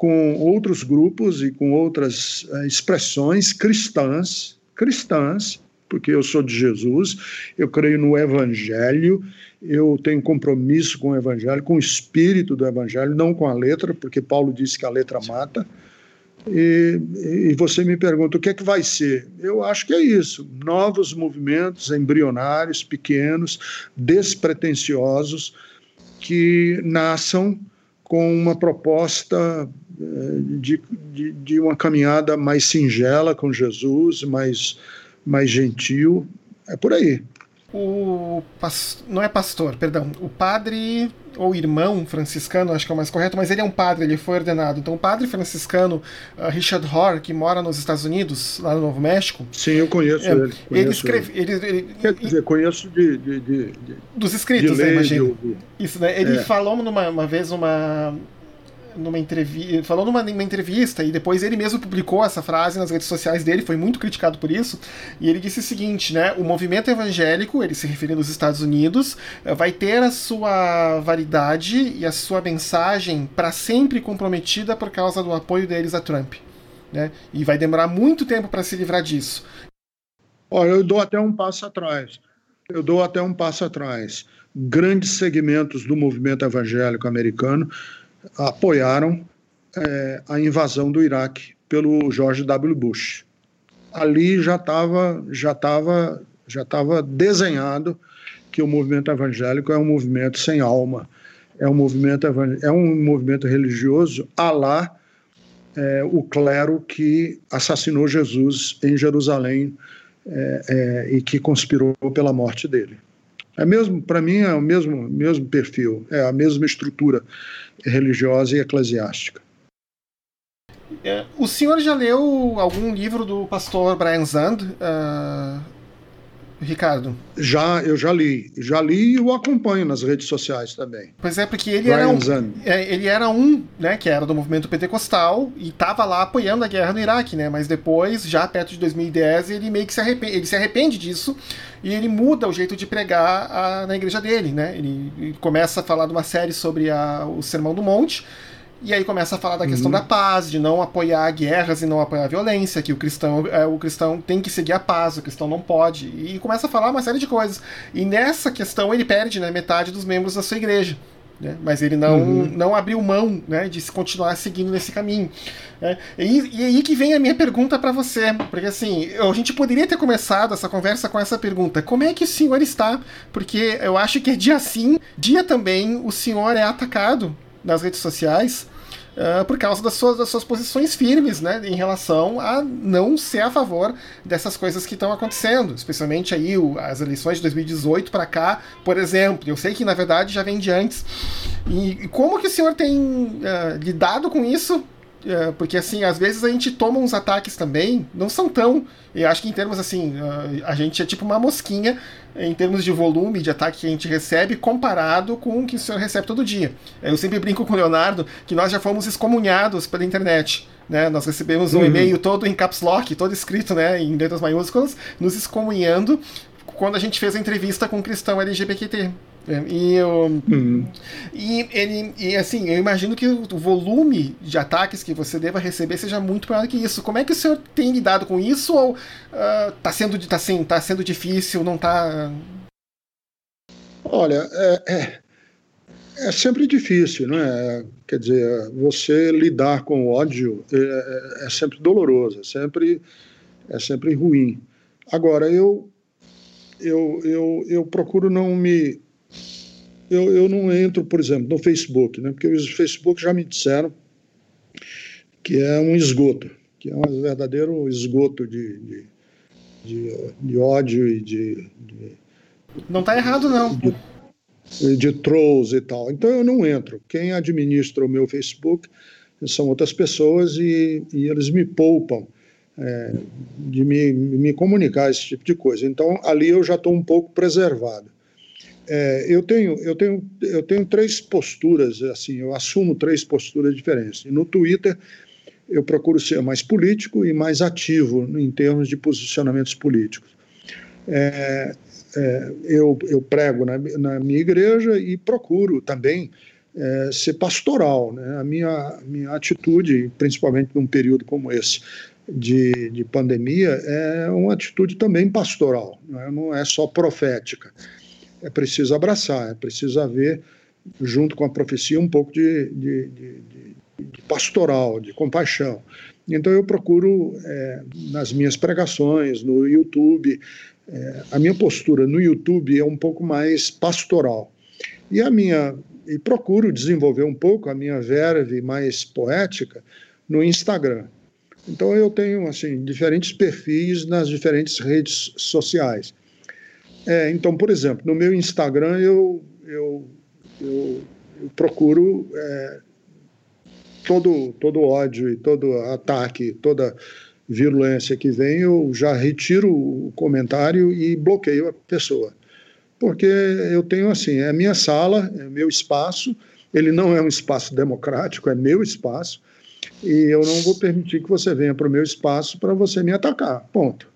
com outros grupos e com outras uh, expressões cristãs, cristãs, porque eu sou de Jesus, eu creio no Evangelho, eu tenho compromisso com o Evangelho, com o espírito do Evangelho, não com a letra, porque Paulo disse que a letra mata. E, e você me pergunta o que é que vai ser? Eu acho que é isso: novos movimentos embrionários, pequenos, despretensiosos, que nasçam com uma proposta eh, de, de, de uma caminhada mais singela com Jesus, mais mais gentil. É por aí. O não é pastor, perdão, o padre ou irmão franciscano, acho que é o mais correto, mas ele é um padre, ele foi ordenado. Então, o padre franciscano uh, Richard Horr, que mora nos Estados Unidos, lá no Novo México. Sim, eu conheço é, ele. Conheço ele escreve. Ele. Ele, ele, Quer dizer, conheço de, de, de, dos escritos, de né, imagina. Isso, né? Ele é. falou numa uma vez uma numa entrevista, falou numa, numa, entrevista e depois ele mesmo publicou essa frase nas redes sociais dele, foi muito criticado por isso, e ele disse o seguinte, né, o movimento evangélico, ele se referindo aos Estados Unidos, eh, vai ter a sua validade e a sua mensagem para sempre comprometida por causa do apoio deles a Trump, né? E vai demorar muito tempo para se livrar disso. Olha, eu dou até um passo atrás. Eu dou até um passo atrás. Grandes segmentos do movimento evangélico americano apoiaram é, a invasão do Iraque pelo George W. Bush. Ali já estava já tava, já tava desenhado que o movimento evangélico é um movimento sem alma, é um movimento, é um movimento religioso a lá é, o clero que assassinou Jesus em Jerusalém é, é, e que conspirou pela morte dele. É mesmo, para mim, é o mesmo, mesmo perfil, é a mesma estrutura religiosa e eclesiástica. É, o senhor já leu algum livro do pastor Brian Zand, uh, Ricardo? Já, eu já li. Já li e o acompanho nas redes sociais também. Pois é, porque ele Brian era um. É, ele era um, né, que era do movimento pentecostal e estava lá apoiando a guerra no Iraque, né? Mas depois, já perto de 2010, ele meio que se arrepende, ele se arrepende disso e ele muda o jeito de pregar a, na igreja dele, né? Ele, ele, começa a falar de uma série sobre a, o Sermão do Monte E aí começa a falar da questão uhum. da paz, de não apoiar guerras e não apoiar a violência, que o cristão, é, o cristão tem que seguir a paz, o cristão não pode. E começa a falar uma série de coisas. E nessa questão ele perde né, metade dos membros da sua igreja. Né? Mas ele não, uhum. não abriu mão né, de se continuar seguindo nesse caminho. Né? E, e aí que vem a minha pergunta para você, porque assim, a gente poderia ter começado essa conversa com essa pergunta: como é que o senhor está? Porque eu acho que é dia sim, dia também, o senhor é atacado nas redes sociais uh, por causa das suas, das suas posições firmes, né, em relação a não ser a favor dessas coisas que estão acontecendo, especialmente aí o, as eleições de 2018 para cá, por exemplo. Eu sei que na verdade já vem de antes. E, e como que o senhor tem uh, lidado com isso? É, porque assim, às vezes a gente toma uns ataques também, não são tão. Eu acho que em termos assim, a gente é tipo uma mosquinha em termos de volume de ataque que a gente recebe comparado com o que o senhor recebe todo dia. Eu sempre brinco com o Leonardo que nós já fomos excomunhados pela internet. Né? Nós recebemos um uhum. e-mail todo em caps lock, todo escrito né, em letras maiúsculas, nos excomunhando quando a gente fez a entrevista com um cristão LGBT. É, e, eu, uhum. e ele e assim, eu imagino que o volume de ataques que você deva receber seja muito maior que isso. Como é que o senhor tem lidado com isso ou uh, tá sendo tá, assim, tá sendo difícil, não tá Olha, é, é, é sempre difícil, né? Quer dizer, você lidar com o ódio é, é, é sempre doloroso, é sempre é sempre ruim. Agora eu eu, eu, eu procuro não me eu, eu não entro, por exemplo, no Facebook, né? porque o Facebook já me disseram que é um esgoto, que é um verdadeiro esgoto de, de, de, de ódio e de, de Não está errado, não. De, de trolls e tal. Então eu não entro. Quem administra o meu Facebook são outras pessoas e, e eles me poupam é, de me, me comunicar esse tipo de coisa. Então ali eu já estou um pouco preservado. É, eu, tenho, eu, tenho, eu tenho três posturas, assim, eu assumo três posturas diferentes. No Twitter, eu procuro ser mais político e mais ativo em termos de posicionamentos políticos. É, é, eu, eu, prego na, na, minha igreja e procuro também é, ser pastoral. Né? A minha, minha atitude, principalmente num período como esse de, de pandemia, é uma atitude também pastoral, não é, não é só profética é preciso abraçar, é preciso haver, junto com a profecia, um pouco de, de, de, de pastoral, de compaixão. Então eu procuro, é, nas minhas pregações, no YouTube, é, a minha postura no YouTube é um pouco mais pastoral. E a minha e procuro desenvolver um pouco a minha verve mais poética no Instagram. Então eu tenho assim diferentes perfis nas diferentes redes sociais. É, então, por exemplo, no meu Instagram eu, eu, eu, eu procuro é, todo, todo ódio e todo ataque, toda virulência que vem, eu já retiro o comentário e bloqueio a pessoa. Porque eu tenho assim, é a minha sala, é meu espaço, ele não é um espaço democrático, é meu espaço, e eu não vou permitir que você venha para o meu espaço para você me atacar. Ponto.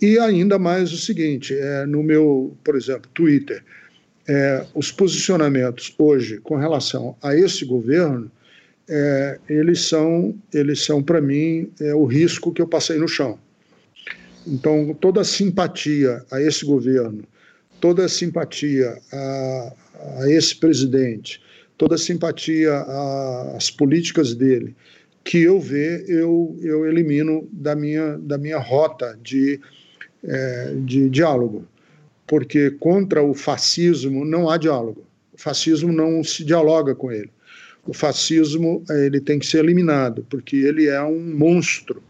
E ainda mais o seguinte, é, no meu, por exemplo, Twitter, é, os posicionamentos hoje com relação a esse governo, é, eles são, eles são para mim, é, o risco que eu passei no chão. Então, toda a simpatia a esse governo, toda a simpatia a, a esse presidente, toda a simpatia às políticas dele, que eu ver, eu, eu elimino da minha, da minha rota de é, de diálogo, porque contra o fascismo não há diálogo. O fascismo não se dialoga com ele. O fascismo ele tem que ser eliminado, porque ele é um monstro,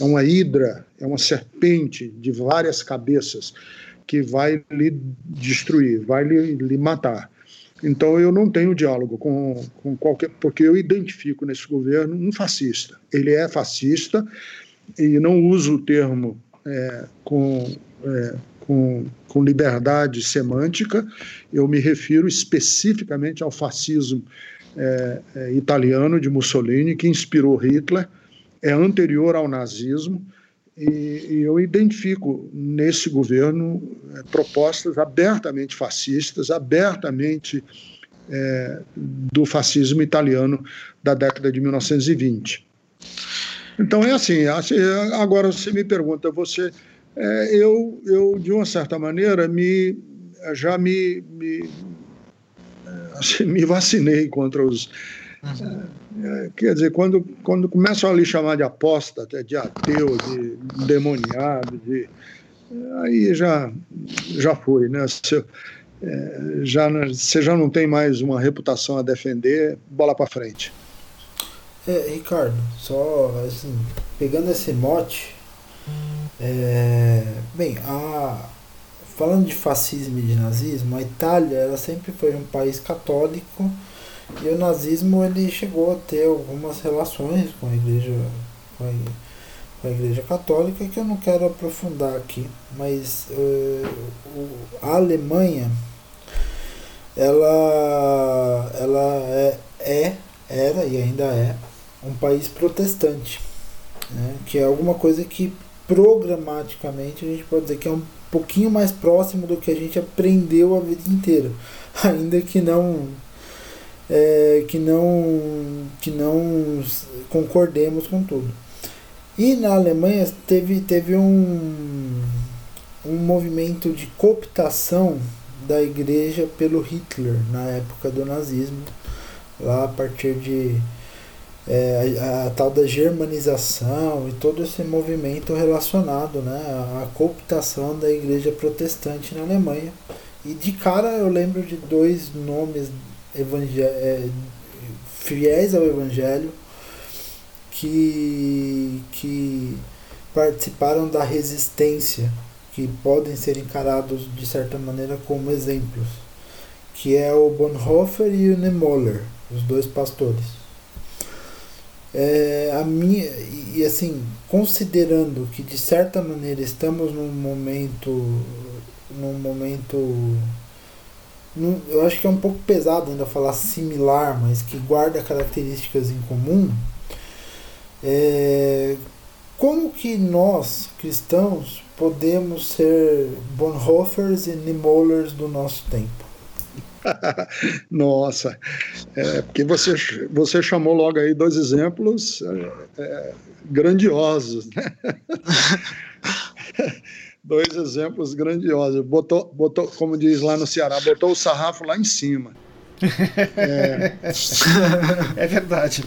é uma hidra, é uma serpente de várias cabeças que vai lhe destruir, vai lhe, lhe matar. Então eu não tenho diálogo com, com qualquer. porque eu identifico nesse governo um fascista. Ele é fascista e não uso o termo é, com, é, com, com liberdade semântica, eu me refiro especificamente ao fascismo é, é, italiano de Mussolini, que inspirou Hitler, é anterior ao nazismo, e, e eu identifico nesse governo é, propostas abertamente fascistas, abertamente é, do fascismo italiano da década de 1920. Então é assim, assim agora você me pergunta, você, é, eu, eu de uma certa maneira me já me, me, assim, me vacinei contra os uhum. É, quer dizer, quando, quando começam a lhe chamar de apóstata, de ateu, de demoniado, de, aí já, já foi, né? Você, é, já, você já não tem mais uma reputação a defender, bola para frente. É, Ricardo, só assim, pegando esse mote, é, bem, a, falando de fascismo e de nazismo, a Itália ela sempre foi um país católico e o nazismo ele chegou a ter algumas relações com a igreja com a, com a igreja católica que eu não quero aprofundar aqui, mas uh, a Alemanha ela ela é, é era e ainda é um país protestante, né? que é alguma coisa que programaticamente a gente pode dizer que é um pouquinho mais próximo do que a gente aprendeu a vida inteira, ainda que não é, que não que não concordemos com tudo. E na Alemanha teve, teve um, um movimento de cooptação da igreja pelo Hitler na época do nazismo, lá a partir de é, a, a, tal da germanização e todo esse movimento relacionado né, à cooptação da igreja protestante na Alemanha. E de cara eu lembro de dois nomes fiéis ao Evangelho que, que participaram da resistência, que podem ser encarados de certa maneira como exemplos, que é o Bonhoeffer e o Niemöller, os dois pastores. É, a minha e assim considerando que de certa maneira estamos num momento num momento eu acho que é um pouco pesado ainda falar similar mas que guarda características em comum é, como que nós cristãos podemos ser Bonhoeffers e Niemöllers do nosso tempo Nossa, é, porque você, você chamou logo aí dois exemplos é, é grandiosos, né? dois exemplos grandiosos. Botou, botou, como diz lá no Ceará, botou o sarrafo lá em cima. É, é verdade.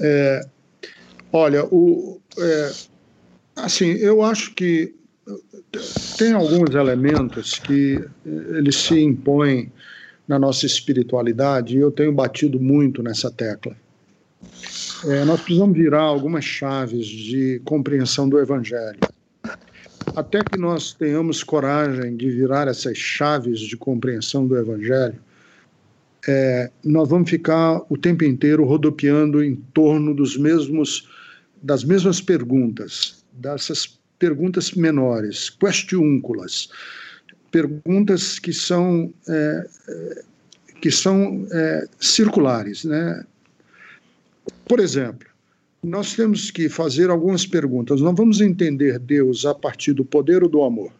É, olha, o, é, assim, eu acho que tem alguns elementos que eles se impõem na nossa espiritualidade e eu tenho batido muito nessa tecla. É, nós precisamos virar algumas chaves de compreensão do Evangelho. Até que nós tenhamos coragem de virar essas chaves de compreensão do Evangelho, é, nós vamos ficar o tempo inteiro rodopiando em torno dos mesmos, das mesmas perguntas, dessas perguntas menores, questiúnculas, perguntas que são, é, é, que são é, circulares. Né? Por exemplo, nós temos que fazer algumas perguntas. Não vamos entender Deus a partir do poder ou do amor?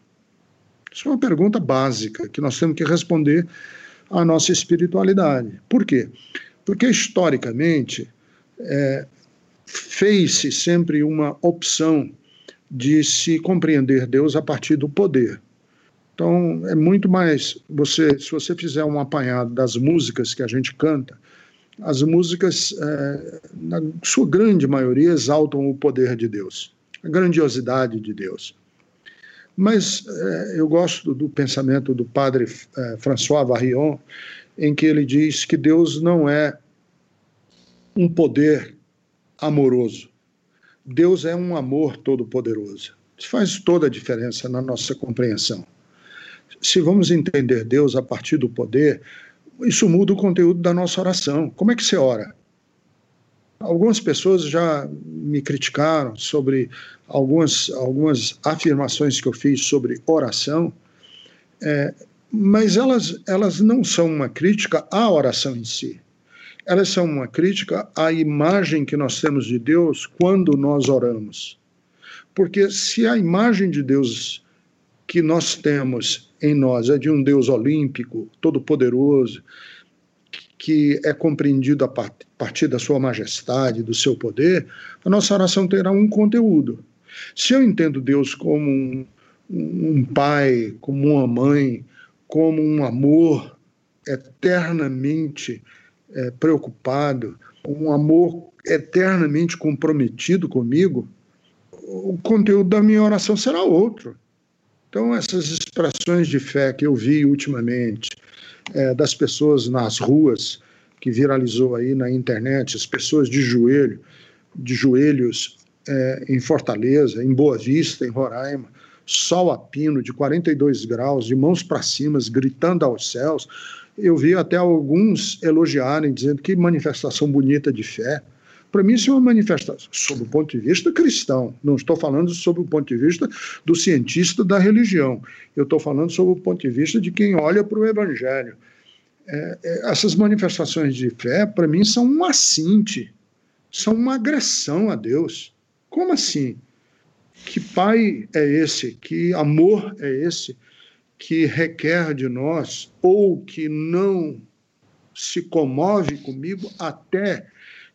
Isso é uma pergunta básica que nós temos que responder à nossa espiritualidade. Por quê? Porque historicamente é, fez-se sempre uma opção de se compreender Deus a partir do poder. Então, é muito mais. Você, se você fizer um apanhado das músicas que a gente canta, as músicas, é, na sua grande maioria, exaltam o poder de Deus, a grandiosidade de Deus. Mas é, eu gosto do pensamento do padre é, François Varillon, em que ele diz que Deus não é um poder amoroso, Deus é um amor todo-poderoso. Isso faz toda a diferença na nossa compreensão. Se vamos entender Deus a partir do poder, isso muda o conteúdo da nossa oração. Como é que você ora? Algumas pessoas já me criticaram sobre algumas, algumas afirmações que eu fiz sobre oração, é, mas elas, elas não são uma crítica à oração em si elas são uma crítica à imagem que nós temos de Deus quando nós oramos. Porque se a imagem de Deus que nós temos em nós é de um Deus olímpico, todo-poderoso, que é compreendido a partir da sua majestade, do seu poder, a nossa oração terá um conteúdo. Se eu entendo Deus como um, um pai, como uma mãe, como um amor eternamente é, preocupado, um amor eternamente comprometido comigo, o conteúdo da minha oração será outro. Então, essas expressões de fé que eu vi ultimamente, é, das pessoas nas ruas, que viralizou aí na internet, as pessoas de joelho, de joelhos é, em Fortaleza, em Boa Vista, em Roraima, sol a pino de 42 graus, de mãos para cima, gritando aos céus. Eu vi até alguns elogiarem, dizendo que manifestação bonita de fé. Para mim, isso é uma manifestação, sob o ponto de vista cristão. Não estou falando sob o ponto de vista do cientista da religião. Eu estou falando sob o ponto de vista de quem olha para o Evangelho. É, é, essas manifestações de fé, para mim, são um assinte, são uma agressão a Deus. Como assim? Que pai é esse? Que amor é esse que requer de nós ou que não se comove comigo até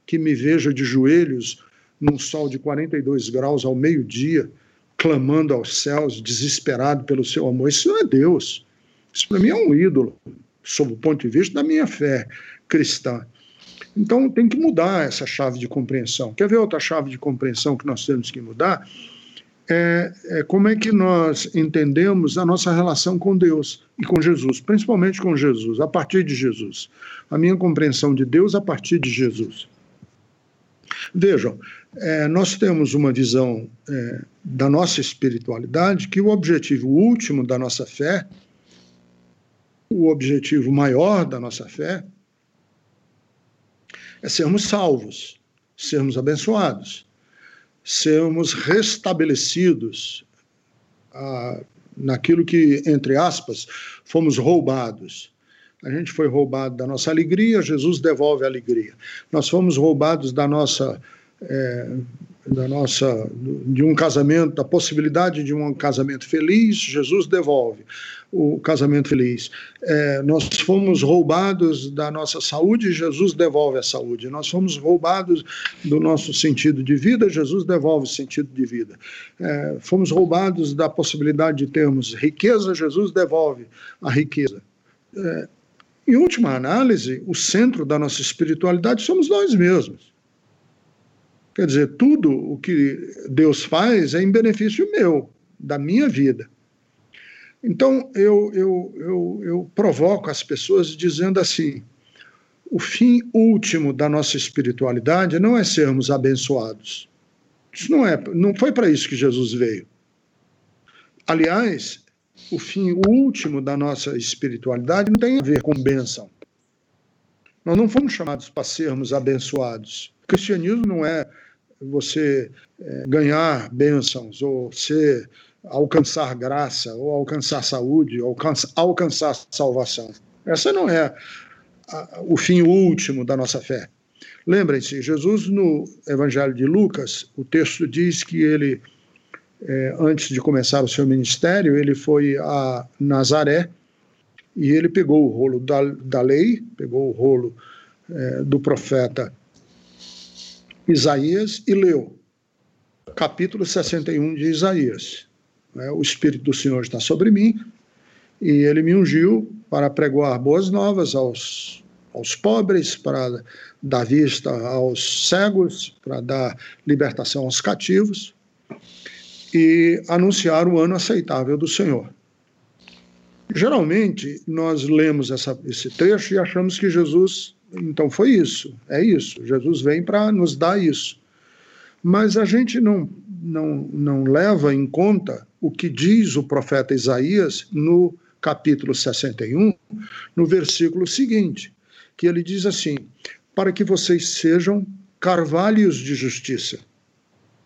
que me veja de joelhos num sol de 42 graus ao meio-dia, clamando aos céus, desesperado pelo seu amor. Isso não é Deus. Isso para mim é um ídolo, sob o ponto de vista da minha fé cristã. Então tem que mudar essa chave de compreensão. Quer ver outra chave de compreensão que nós temos que mudar? É, é, como é que nós entendemos a nossa relação com Deus e com Jesus, principalmente com Jesus, a partir de Jesus. A minha compreensão de Deus a partir de Jesus. Vejam, é, nós temos uma visão é, da nossa espiritualidade que o objetivo último da nossa fé, o objetivo maior da nossa fé, é sermos salvos, sermos abençoados, sermos restabelecidos ah, naquilo que, entre aspas, fomos roubados. A gente foi roubado da nossa alegria, Jesus devolve a alegria. Nós fomos roubados da nossa, é, da nossa, de um casamento, da possibilidade de um casamento feliz, Jesus devolve o casamento feliz. É, nós fomos roubados da nossa saúde, Jesus devolve a saúde. Nós fomos roubados do nosso sentido de vida, Jesus devolve o sentido de vida. É, fomos roubados da possibilidade de termos riqueza, Jesus devolve a riqueza. É, em última análise, o centro da nossa espiritualidade somos nós mesmos. Quer dizer, tudo o que Deus faz é em benefício meu, da minha vida. Então, eu, eu, eu, eu provoco as pessoas dizendo assim: o fim último da nossa espiritualidade não é sermos abençoados. Isso não, é, não foi para isso que Jesus veio. Aliás, o fim último da nossa espiritualidade não tem a ver com bênção. Nós não fomos chamados para sermos abençoados. O cristianismo não é você é, ganhar bênçãos, ou ser, alcançar graça, ou alcançar saúde, ou alcançar, alcançar salvação. Essa não é a, o fim último da nossa fé. Lembrem-se, Jesus, no Evangelho de Lucas, o texto diz que ele é, antes de começar o seu ministério, ele foi a Nazaré e ele pegou o rolo da, da lei, pegou o rolo é, do profeta Isaías e leu. Capítulo 61 de Isaías. É, o Espírito do Senhor está sobre mim e ele me ungiu para pregoar boas novas aos, aos pobres, para dar vista aos cegos, para dar libertação aos cativos e anunciar o ano aceitável do Senhor. Geralmente, nós lemos essa, esse trecho e achamos que Jesus, então foi isso, é isso, Jesus vem para nos dar isso. Mas a gente não, não, não leva em conta o que diz o profeta Isaías no capítulo 61, no versículo seguinte, que ele diz assim: Para que vocês sejam carvalhos de justiça,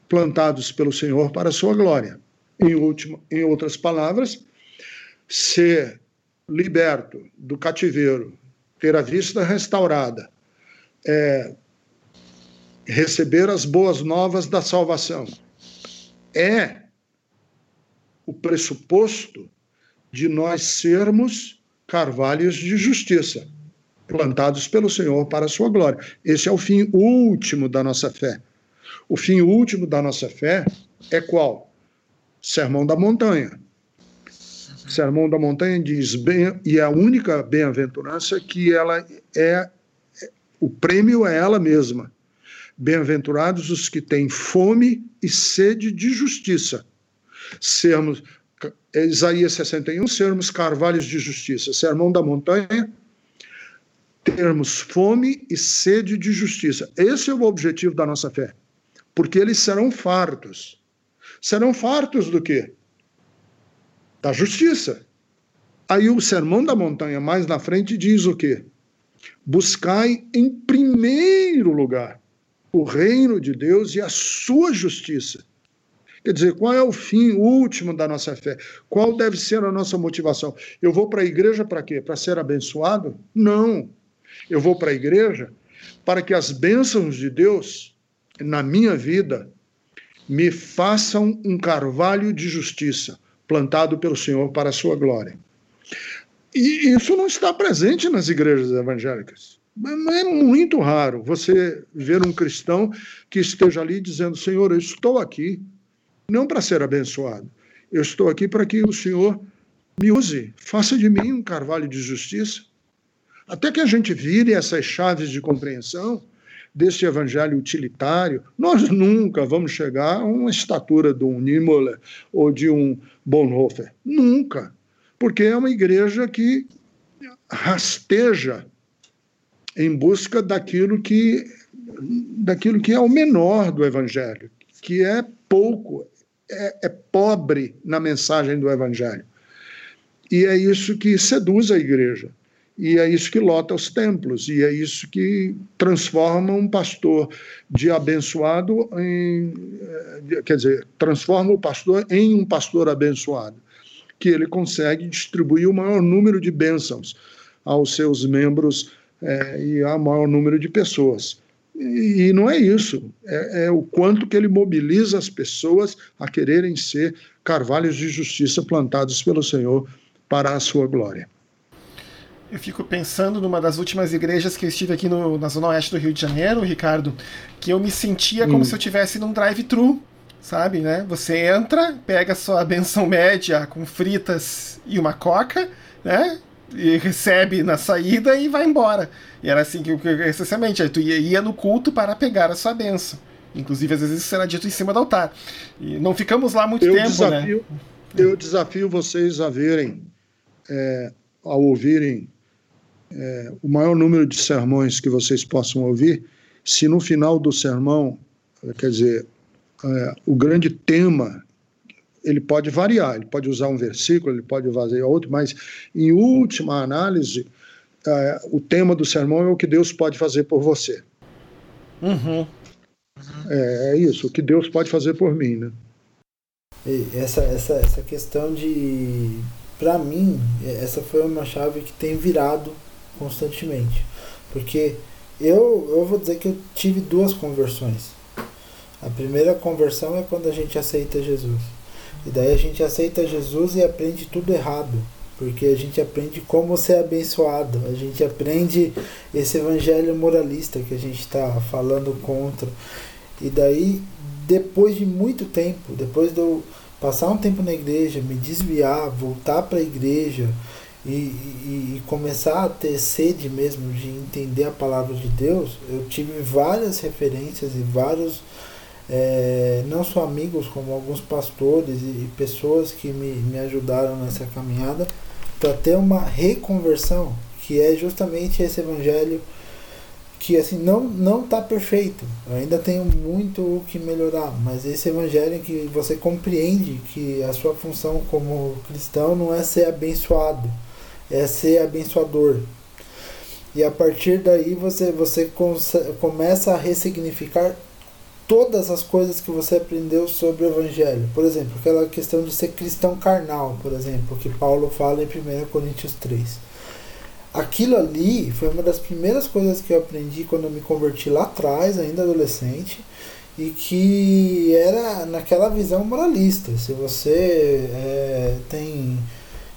plantados pelo Senhor para a sua glória. Em, último, em outras palavras, ser liberto do cativeiro, ter a vista restaurada, é, receber as boas novas da salvação, é o pressuposto de nós sermos carvalhos de justiça, plantados pelo Senhor para a sua glória. Esse é o fim último da nossa fé. O fim último da nossa fé é qual? Sermão da Montanha. Sermão da Montanha diz bem, e é a única bem-aventurança que ela é, o prêmio é ela mesma. Bem-aventurados os que têm fome e sede de justiça. Sermos Isaías 61, sermos carvalhos de justiça. Sermão da montanha, termos fome e sede de justiça. Esse é o objetivo da nossa fé. Porque eles serão fartos. Serão fartos do quê? Da justiça. Aí o sermão da montanha, mais na frente, diz o quê? Buscai em primeiro lugar o reino de Deus e a sua justiça Quer dizer, qual é o fim último da nossa fé? Qual deve ser a nossa motivação? Eu vou para a igreja para quê? Para ser abençoado? Não. Eu vou para a igreja para que as bênçãos de Deus na minha vida me façam um carvalho de justiça plantado pelo Senhor para a sua glória. E isso não está presente nas igrejas evangélicas. É muito raro você ver um cristão que esteja ali dizendo: Senhor, eu estou aqui, não para ser abençoado. Eu estou aqui para que o Senhor me use, faça de mim um carvalho de justiça. Até que a gente vire essas chaves de compreensão desse evangelho utilitário, nós nunca vamos chegar a uma estatura de um Niemöller ou de um Bonhoeffer. Nunca. Porque é uma igreja que rasteja em busca daquilo que daquilo que é o menor do evangelho, que é pouco, é, é pobre na mensagem do Evangelho. E é isso que seduz a igreja. E é isso que lota os templos, e é isso que transforma um pastor de abençoado em. Eh, quer dizer, transforma o pastor em um pastor abençoado, que ele consegue distribuir o maior número de bênçãos aos seus membros é, e ao maior número de pessoas. E não é isso, é, é, o quanto que ele mobiliza as pessoas a quererem ser carvalhos de justiça plantados pelo Senhor para a sua glória. Eu fico pensando numa das últimas igrejas que eu estive aqui no, na Zona Oeste do Rio de Janeiro, Ricardo, que eu me sentia como hum. se eu estivesse num drive-thru, sabe, né? Você entra, pega sua benção média com fritas e uma coca, né? E recebe na saída e vai embora. E era assim que, essencialmente, aí tu ia, ia no culto para pegar a sua benção. Inclusive, às vezes isso era dito em cima do altar. E não ficamos lá muito eu tempo, né? desafio, né? Eu desafio vocês a verem, é, ao ouvirem é, o maior número de sermões que vocês possam ouvir, se no final do sermão, quer dizer, é, o grande tema, ele pode variar, ele pode usar um versículo, ele pode usar outro, mas em última análise, é, o tema do sermão é o que Deus pode fazer por você. Uhum. É, é, isso, o que Deus pode fazer por mim, né? E essa, essa, essa questão de. Para mim, essa foi uma chave que tem virado constantemente. Porque eu, eu vou dizer que eu tive duas conversões. A primeira conversão é quando a gente aceita Jesus. E daí a gente aceita Jesus e aprende tudo errado porque a gente aprende como ser abençoado, a gente aprende esse evangelho moralista que a gente está falando contra. E daí, depois de muito tempo, depois de eu passar um tempo na igreja, me desviar, voltar para a igreja e, e, e, começar a ter sede mesmo de entender a palavra de Deus, eu tive várias referências e vários. É, não só amigos, como alguns pastores e, e pessoas que me, me ajudaram nessa caminhada para ter uma reconversão, que é justamente esse evangelho que assim não não está perfeito. Eu ainda tenho muito o que melhorar, mas esse evangelho que você compreende que a sua função como cristão não é ser abençoado, é ser abençoador. E a partir daí você você começa a ressignificar todas as coisas que você aprendeu sobre o Evangelho. Por exemplo, aquela questão de ser cristão carnal, por exemplo, que Paulo fala em 1 Coríntios 3. Aquilo ali foi uma das primeiras coisas que eu aprendi quando eu me converti lá atrás, ainda adolescente, e que era naquela visão moralista. Se você é, tem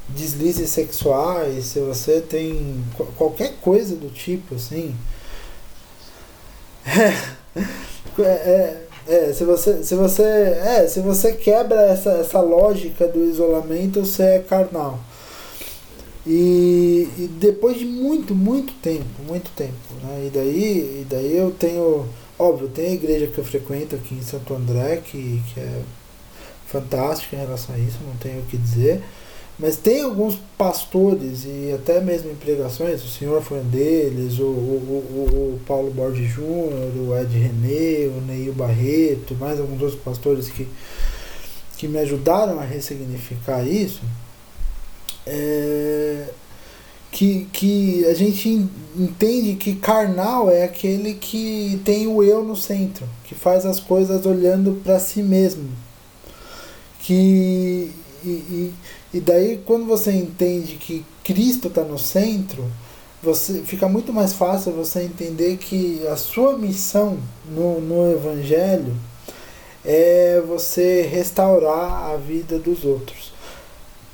deslizes sexuais, se você tem qualquer coisa do tipo, assim. É, é, é, se você, se você, é, se você quebra essa, essa lógica do isolamento, você é carnal. E, e depois de muito, muito tempo, muito tempo, né? E daí, e daí eu tenho, óbvio, tem a igreja que eu frequento aqui em Santo André, que, que é fantástica em relação a isso, não tenho o que dizer. Mas tem alguns pastores e até mesmo em pregações, o senhor foi um deles, o, o, o, o Paulo Borges Júnior, o Ed René, o Neil Barreto, mais alguns outros pastores que, que me ajudaram a ressignificar isso. É, que, que a gente entende que carnal é aquele que tem o eu no centro, que faz as coisas olhando para si mesmo. Que, e, e e daí, quando você entende que Cristo está no centro, você fica muito mais fácil você entender que a sua missão no, no Evangelho é você restaurar a vida dos outros.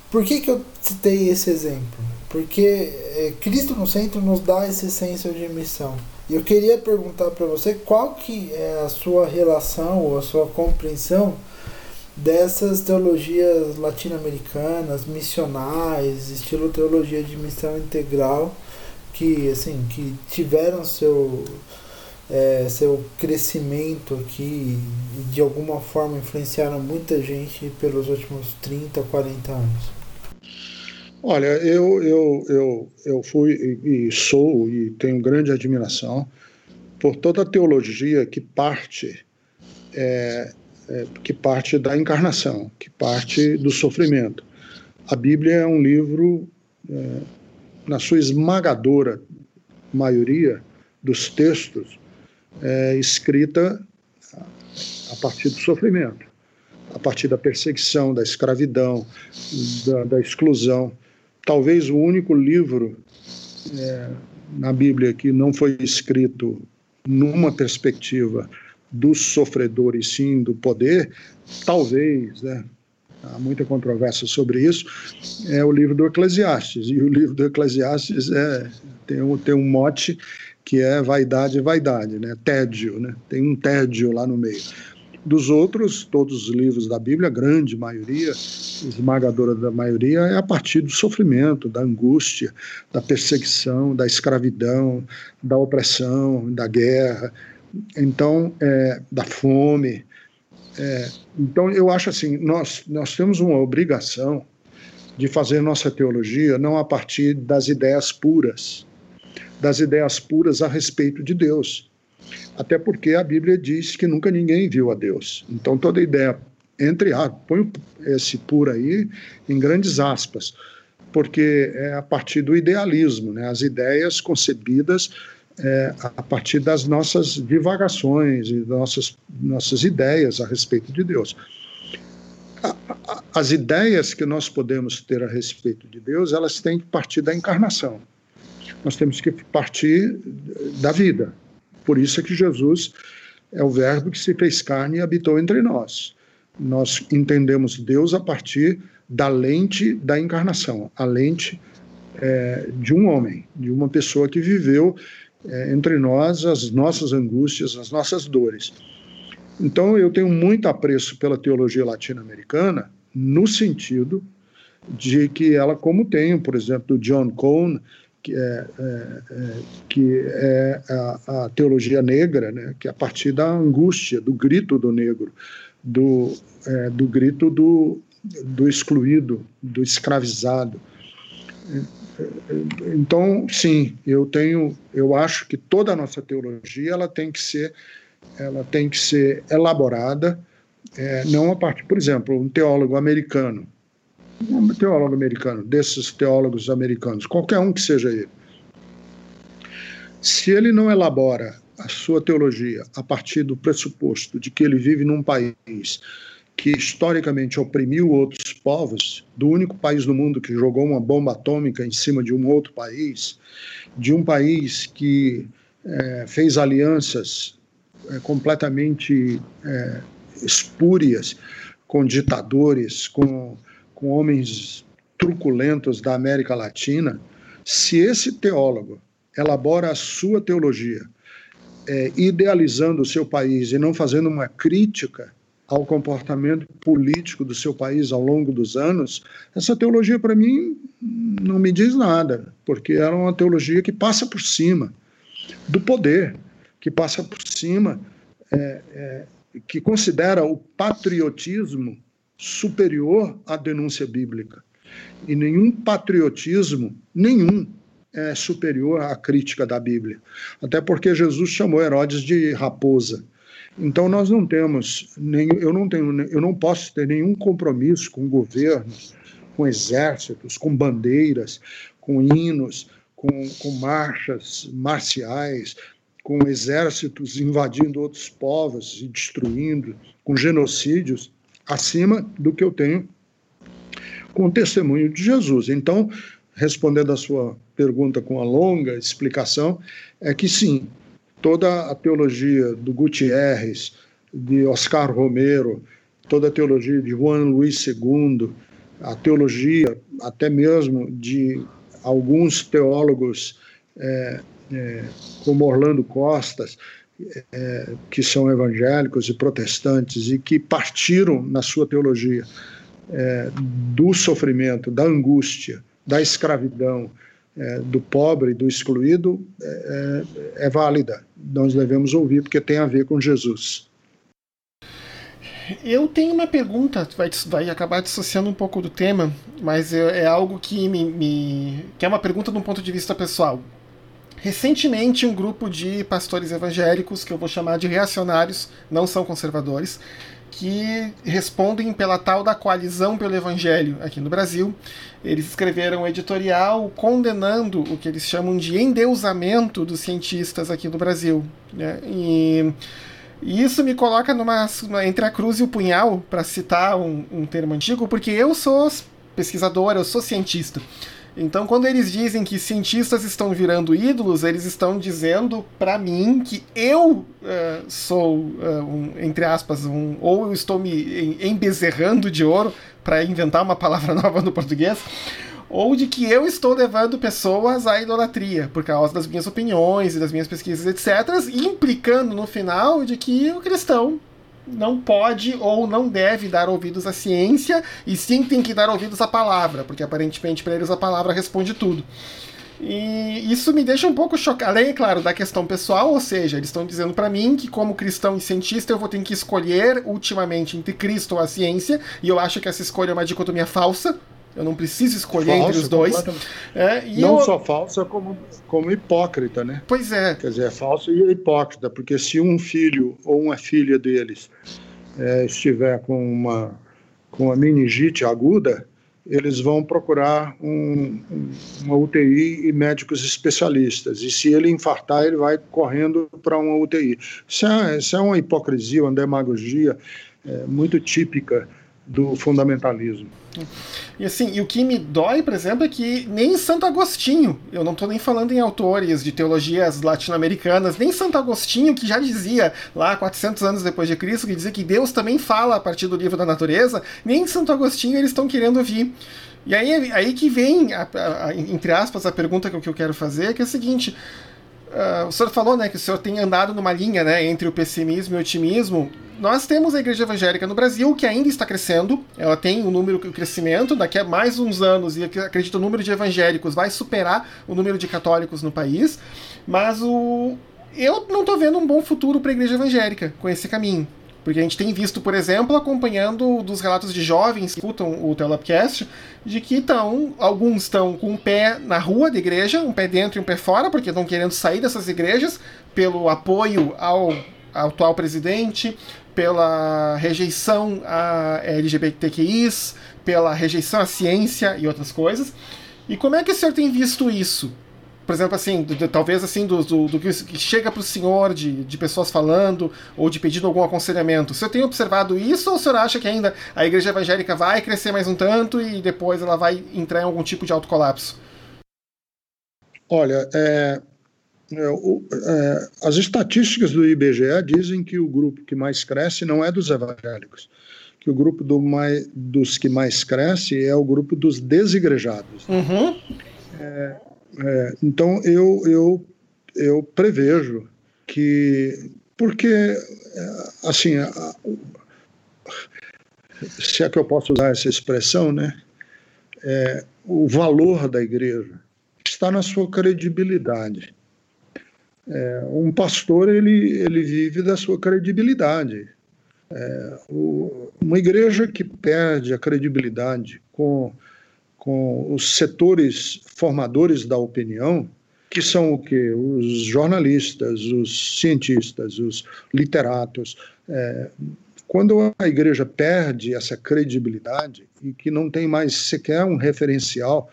Por que, que eu citei esse exemplo? Porque é, Cristo no centro nos dá esse senso de missão. E eu queria perguntar para você qual que é a sua relação ou a sua compreensão dessas teologias latino-americanas, missionais, estilo teologia de missão integral, que assim que tiveram seu é, seu crescimento aqui e de alguma forma influenciaram muita gente pelos últimos 30, 40 anos? Olha, eu, eu, eu, eu fui e sou e tenho grande admiração por toda a teologia que parte é, é, que parte da encarnação, que parte do sofrimento. A Bíblia é um livro, é, na sua esmagadora maioria dos textos, é, escrita a partir do sofrimento, a partir da perseguição, da escravidão, da, da exclusão. Talvez o único livro é, na Bíblia que não foi escrito numa perspectiva dos sofredores, sim, do poder, talvez, né, há muita controvérsia sobre isso, é o livro do Eclesiastes. E o livro do Eclesiastes é, tem, um, tem um mote que é vaidade vaidade, né, tédio, né, tem um tédio lá no meio. Dos outros, todos os livros da Bíblia, a grande maioria, esmagadora da maioria, é a partir do sofrimento, da angústia, da perseguição, da escravidão, da opressão, da guerra então é, da fome. É, então eu acho assim, nós nós temos uma obrigação de fazer nossa teologia não a partir das ideias puras, das ideias puras a respeito de Deus. Até porque a Bíblia diz que nunca ninguém viu a Deus. Então toda ideia entre ah, põe esse pura aí em grandes aspas, porque é a partir do idealismo, né? As ideias concebidas é, a partir das nossas divagações e nossas, nossas ideias a respeito de Deus. As ideias que nós podemos ter a respeito de Deus, elas têm que partir da encarnação. Nós temos que partir da vida. Por isso é que Jesus é o Verbo que se fez carne e habitou entre nós. Nós entendemos Deus a partir da lente da encarnação, a lente é, de um homem, de uma pessoa que viveu é, entre nós as nossas angústias, as nossas dores. Então, eu tenho muito apreço pela teologia latino-americana, no sentido de que ela, como tem, por exemplo, do John Cone, que é, é, é, que é a, a, teologia negra, né, que é a partir da angústia, do grito do negro, do, é, do grito do, do excluído, do escravizado. Então, sim, eu tenho, eu acho que toda a nossa teologia ela tem que ser, ela tem que ser elaborada, é, não a partir, por exemplo, um teólogo americano, um teólogo americano, desses teólogos americanos, qualquer um que seja ele, se ele não elabora a sua teologia a partir do pressuposto de que ele vive num país que historicamente oprimiu outros povos, do único país do mundo que jogou uma bomba atômica em cima de um outro país, de um país que é, fez alianças é, completamente é, espúrias com ditadores, com, com homens truculentos da América Latina, se esse teólogo elabora a sua teologia é, idealizando o seu país e não fazendo uma crítica ao comportamento político do seu país ao longo dos anos, essa teologia para mim não me diz nada, porque era uma teologia que passa por cima do poder, que passa por cima, é, é, que considera o patriotismo superior à denúncia bíblica. E nenhum patriotismo, nenhum, é superior à crítica da Bíblia. Até porque Jesus chamou Herodes de raposa. Então nós não temos, nem, eu não tenho, eu não posso ter nenhum compromisso com o governo, com exércitos, com bandeiras, com hinos, com, com marchas marciais, com exércitos invadindo outros povos e destruindo, com genocídios, acima do que eu tenho com o testemunho de Jesus. Então, respondendo a sua pergunta com a longa explicação, é que sim, toda a teologia do Gutierrez, de Oscar Romero, toda a teologia de Juan Luís II, a teologia até mesmo de alguns teólogos é, é, como Orlando Costas, é, que são evangélicos e protestantes e que partiram na sua teologia é, do sofrimento, da angústia, da escravidão, é, do pobre, do excluído, é, é, é, válida. Nós devemos ouvir porque tem a ver com Jesus. Eu tenho uma pergunta, vai, vai acabar dissociando um pouco do tema, mas é, é algo que me, me, que é uma pergunta de um ponto de vista pessoal. Recentemente, um grupo de pastores evangélicos, que eu vou chamar de reacionários, não são conservadores, que respondem pela tal da coalizão pelo Evangelho aqui no Brasil. Eles escreveram um editorial condenando o que eles chamam de endeusamento dos cientistas aqui no Brasil. Né? E, e, isso me coloca numa, entre a cruz e o punhal, para citar um, um termo antigo, porque eu sou pesquisador, eu sou cientista. Então, quando eles dizem que cientistas estão virando ídolos, eles estão dizendo para mim que eu uh, sou, uh, um, entre aspas, um, ou eu estou me embezerrando de ouro para inventar uma palavra nova no português, ou de que eu estou levando pessoas à idolatria por causa das minhas opiniões e das minhas pesquisas, etc., implicando no final de que o cristão não pode ou não deve dar ouvidos à ciência, e sim tem que dar ouvidos à palavra, porque aparentemente para eles a palavra responde tudo. E isso me deixa um pouco chocado, além, claro, da questão pessoal, ou seja, eles estão dizendo para mim que, como cristão e cientista, eu vou ter que escolher ultimamente entre Cristo ou a ciência, e eu acho que essa escolha é uma dicotomia falsa, eu não preciso escolher falso, entre os dois. É, não eu... só falsa, como, como hipócrita, né? Pois é. Quer dizer, é falso e hipócrita, porque se um filho ou uma filha deles é, estiver com uma, com uma meningite aguda, eles vão procurar um, uma UTI e médicos especialistas. E se ele infartar, ele vai correndo para uma UTI. Isso é, isso é uma hipocrisia, uma demagogia é, muito típica do fundamentalismo. E assim, e o que me dói, por exemplo, é que nem Santo Agostinho, eu não estou nem falando em autores de teologias latino-americanas, nem Santo Agostinho, que já dizia lá 400 anos depois de Cristo, que dizia que Deus também fala a partir do livro da natureza, nem Santo Agostinho eles estão querendo ouvir. E aí, aí que vem, a, a, entre aspas, a pergunta que eu quero fazer, que é a seguinte. Uh, o senhor falou né, que o senhor tem andado numa linha né, entre o pessimismo e o otimismo. Nós temos a igreja evangélica no Brasil que ainda está crescendo, ela tem um número de crescimento, daqui a mais uns anos, e acredito o número de evangélicos vai superar o número de católicos no país, mas o... eu não estou vendo um bom futuro para a igreja evangélica com esse caminho. Porque a gente tem visto, por exemplo, acompanhando dos relatos de jovens que escutam o Telapcast, de que estão, alguns estão com um pé na rua da igreja, um pé dentro e um pé fora, porque estão querendo sair dessas igrejas pelo apoio ao, ao atual presidente, pela rejeição a LGBTQIs, pela rejeição à ciência e outras coisas. E como é que o senhor tem visto isso? Por exemplo, assim, do, do, talvez assim, do, do, que chega para o senhor de, de pessoas falando ou de pedindo algum aconselhamento. O senhor tem observado isso ou o senhor acha que ainda a igreja evangélica vai crescer mais um tanto e depois ela vai entrar em algum tipo de autocolapso? Olha, é, É, é, as estatísticas do IBGE dizem que o grupo que mais cresce não é dos evangélicos, que o grupo do mais, dos que mais cresce é o grupo dos desigrejados. Uhum. É, é então eu, eu, eu prevejo que porque é, assim se é que eu posso usar essa expressão, né? É, o valor da igreja está na sua credibilidade. É, um pastor ele, ele vive da sua credibilidade. É, o, uma igreja que perde a credibilidade com, com os setores formadores da opinião, que são o que? Os jornalistas, os cientistas, os literatos. É, quando a igreja perde essa credibilidade e que não tem mais sequer um referencial,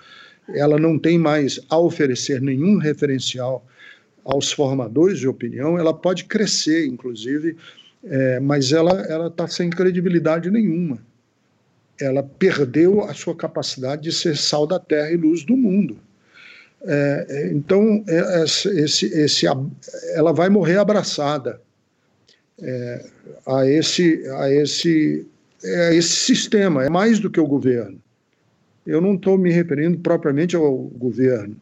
ela não tem mais a oferecer nenhum referencial aos formadores de opinião, ela pode crescer, inclusive, é, mas ela está sem credibilidade nenhuma. Ela perdeu a sua capacidade de ser sal da terra e luz do mundo. É, é então, é, esse, esse, ela vai morrer abraçada é, a, esse, a, esse, a esse sistema, é mais do que o governo. Eu não estou me referindo propriamente ao governo,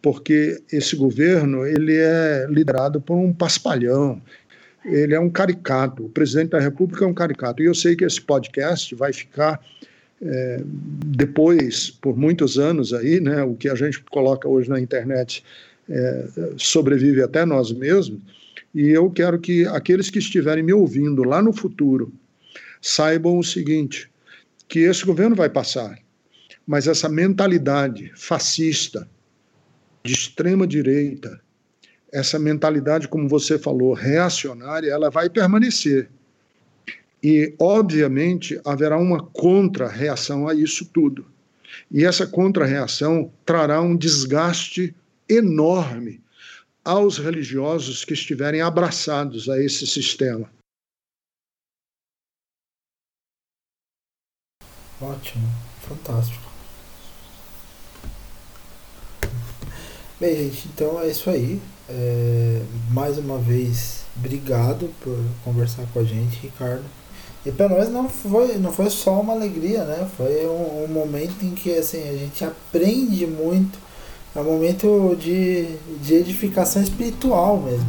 porque esse governo ele é liderado por um paspalhão, ele é um caricato, o presidente da República é um caricato. E eu sei que esse podcast vai ficar é, depois, por muitos anos aí, né, o que a gente coloca hoje na internet é, sobrevive até nós mesmos, e eu quero que aqueles que estiverem me ouvindo lá no futuro saibam o seguinte: que esse governo vai passar, mas essa mentalidade fascista, de extrema direita, essa mentalidade, como você falou, reacionária, ela vai permanecer. E, obviamente, haverá uma contra-reação a isso tudo. E essa contra-reação trará um desgaste enorme aos religiosos que estiverem abraçados a esse sistema. Ótimo, fantástico. Bem, gente, então é isso aí. É, mais uma vez, obrigado por conversar com a gente, Ricardo. E para nós não foi, não foi só uma alegria, né? Foi um, um momento em que assim, a gente aprende muito é um momento de, de edificação espiritual mesmo.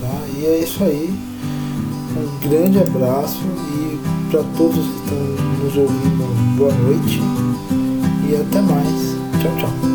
Tá? E é isso aí. Um grande abraço e para todos que estão nos ouvindo, boa noite e até mais. Tchau, tchau.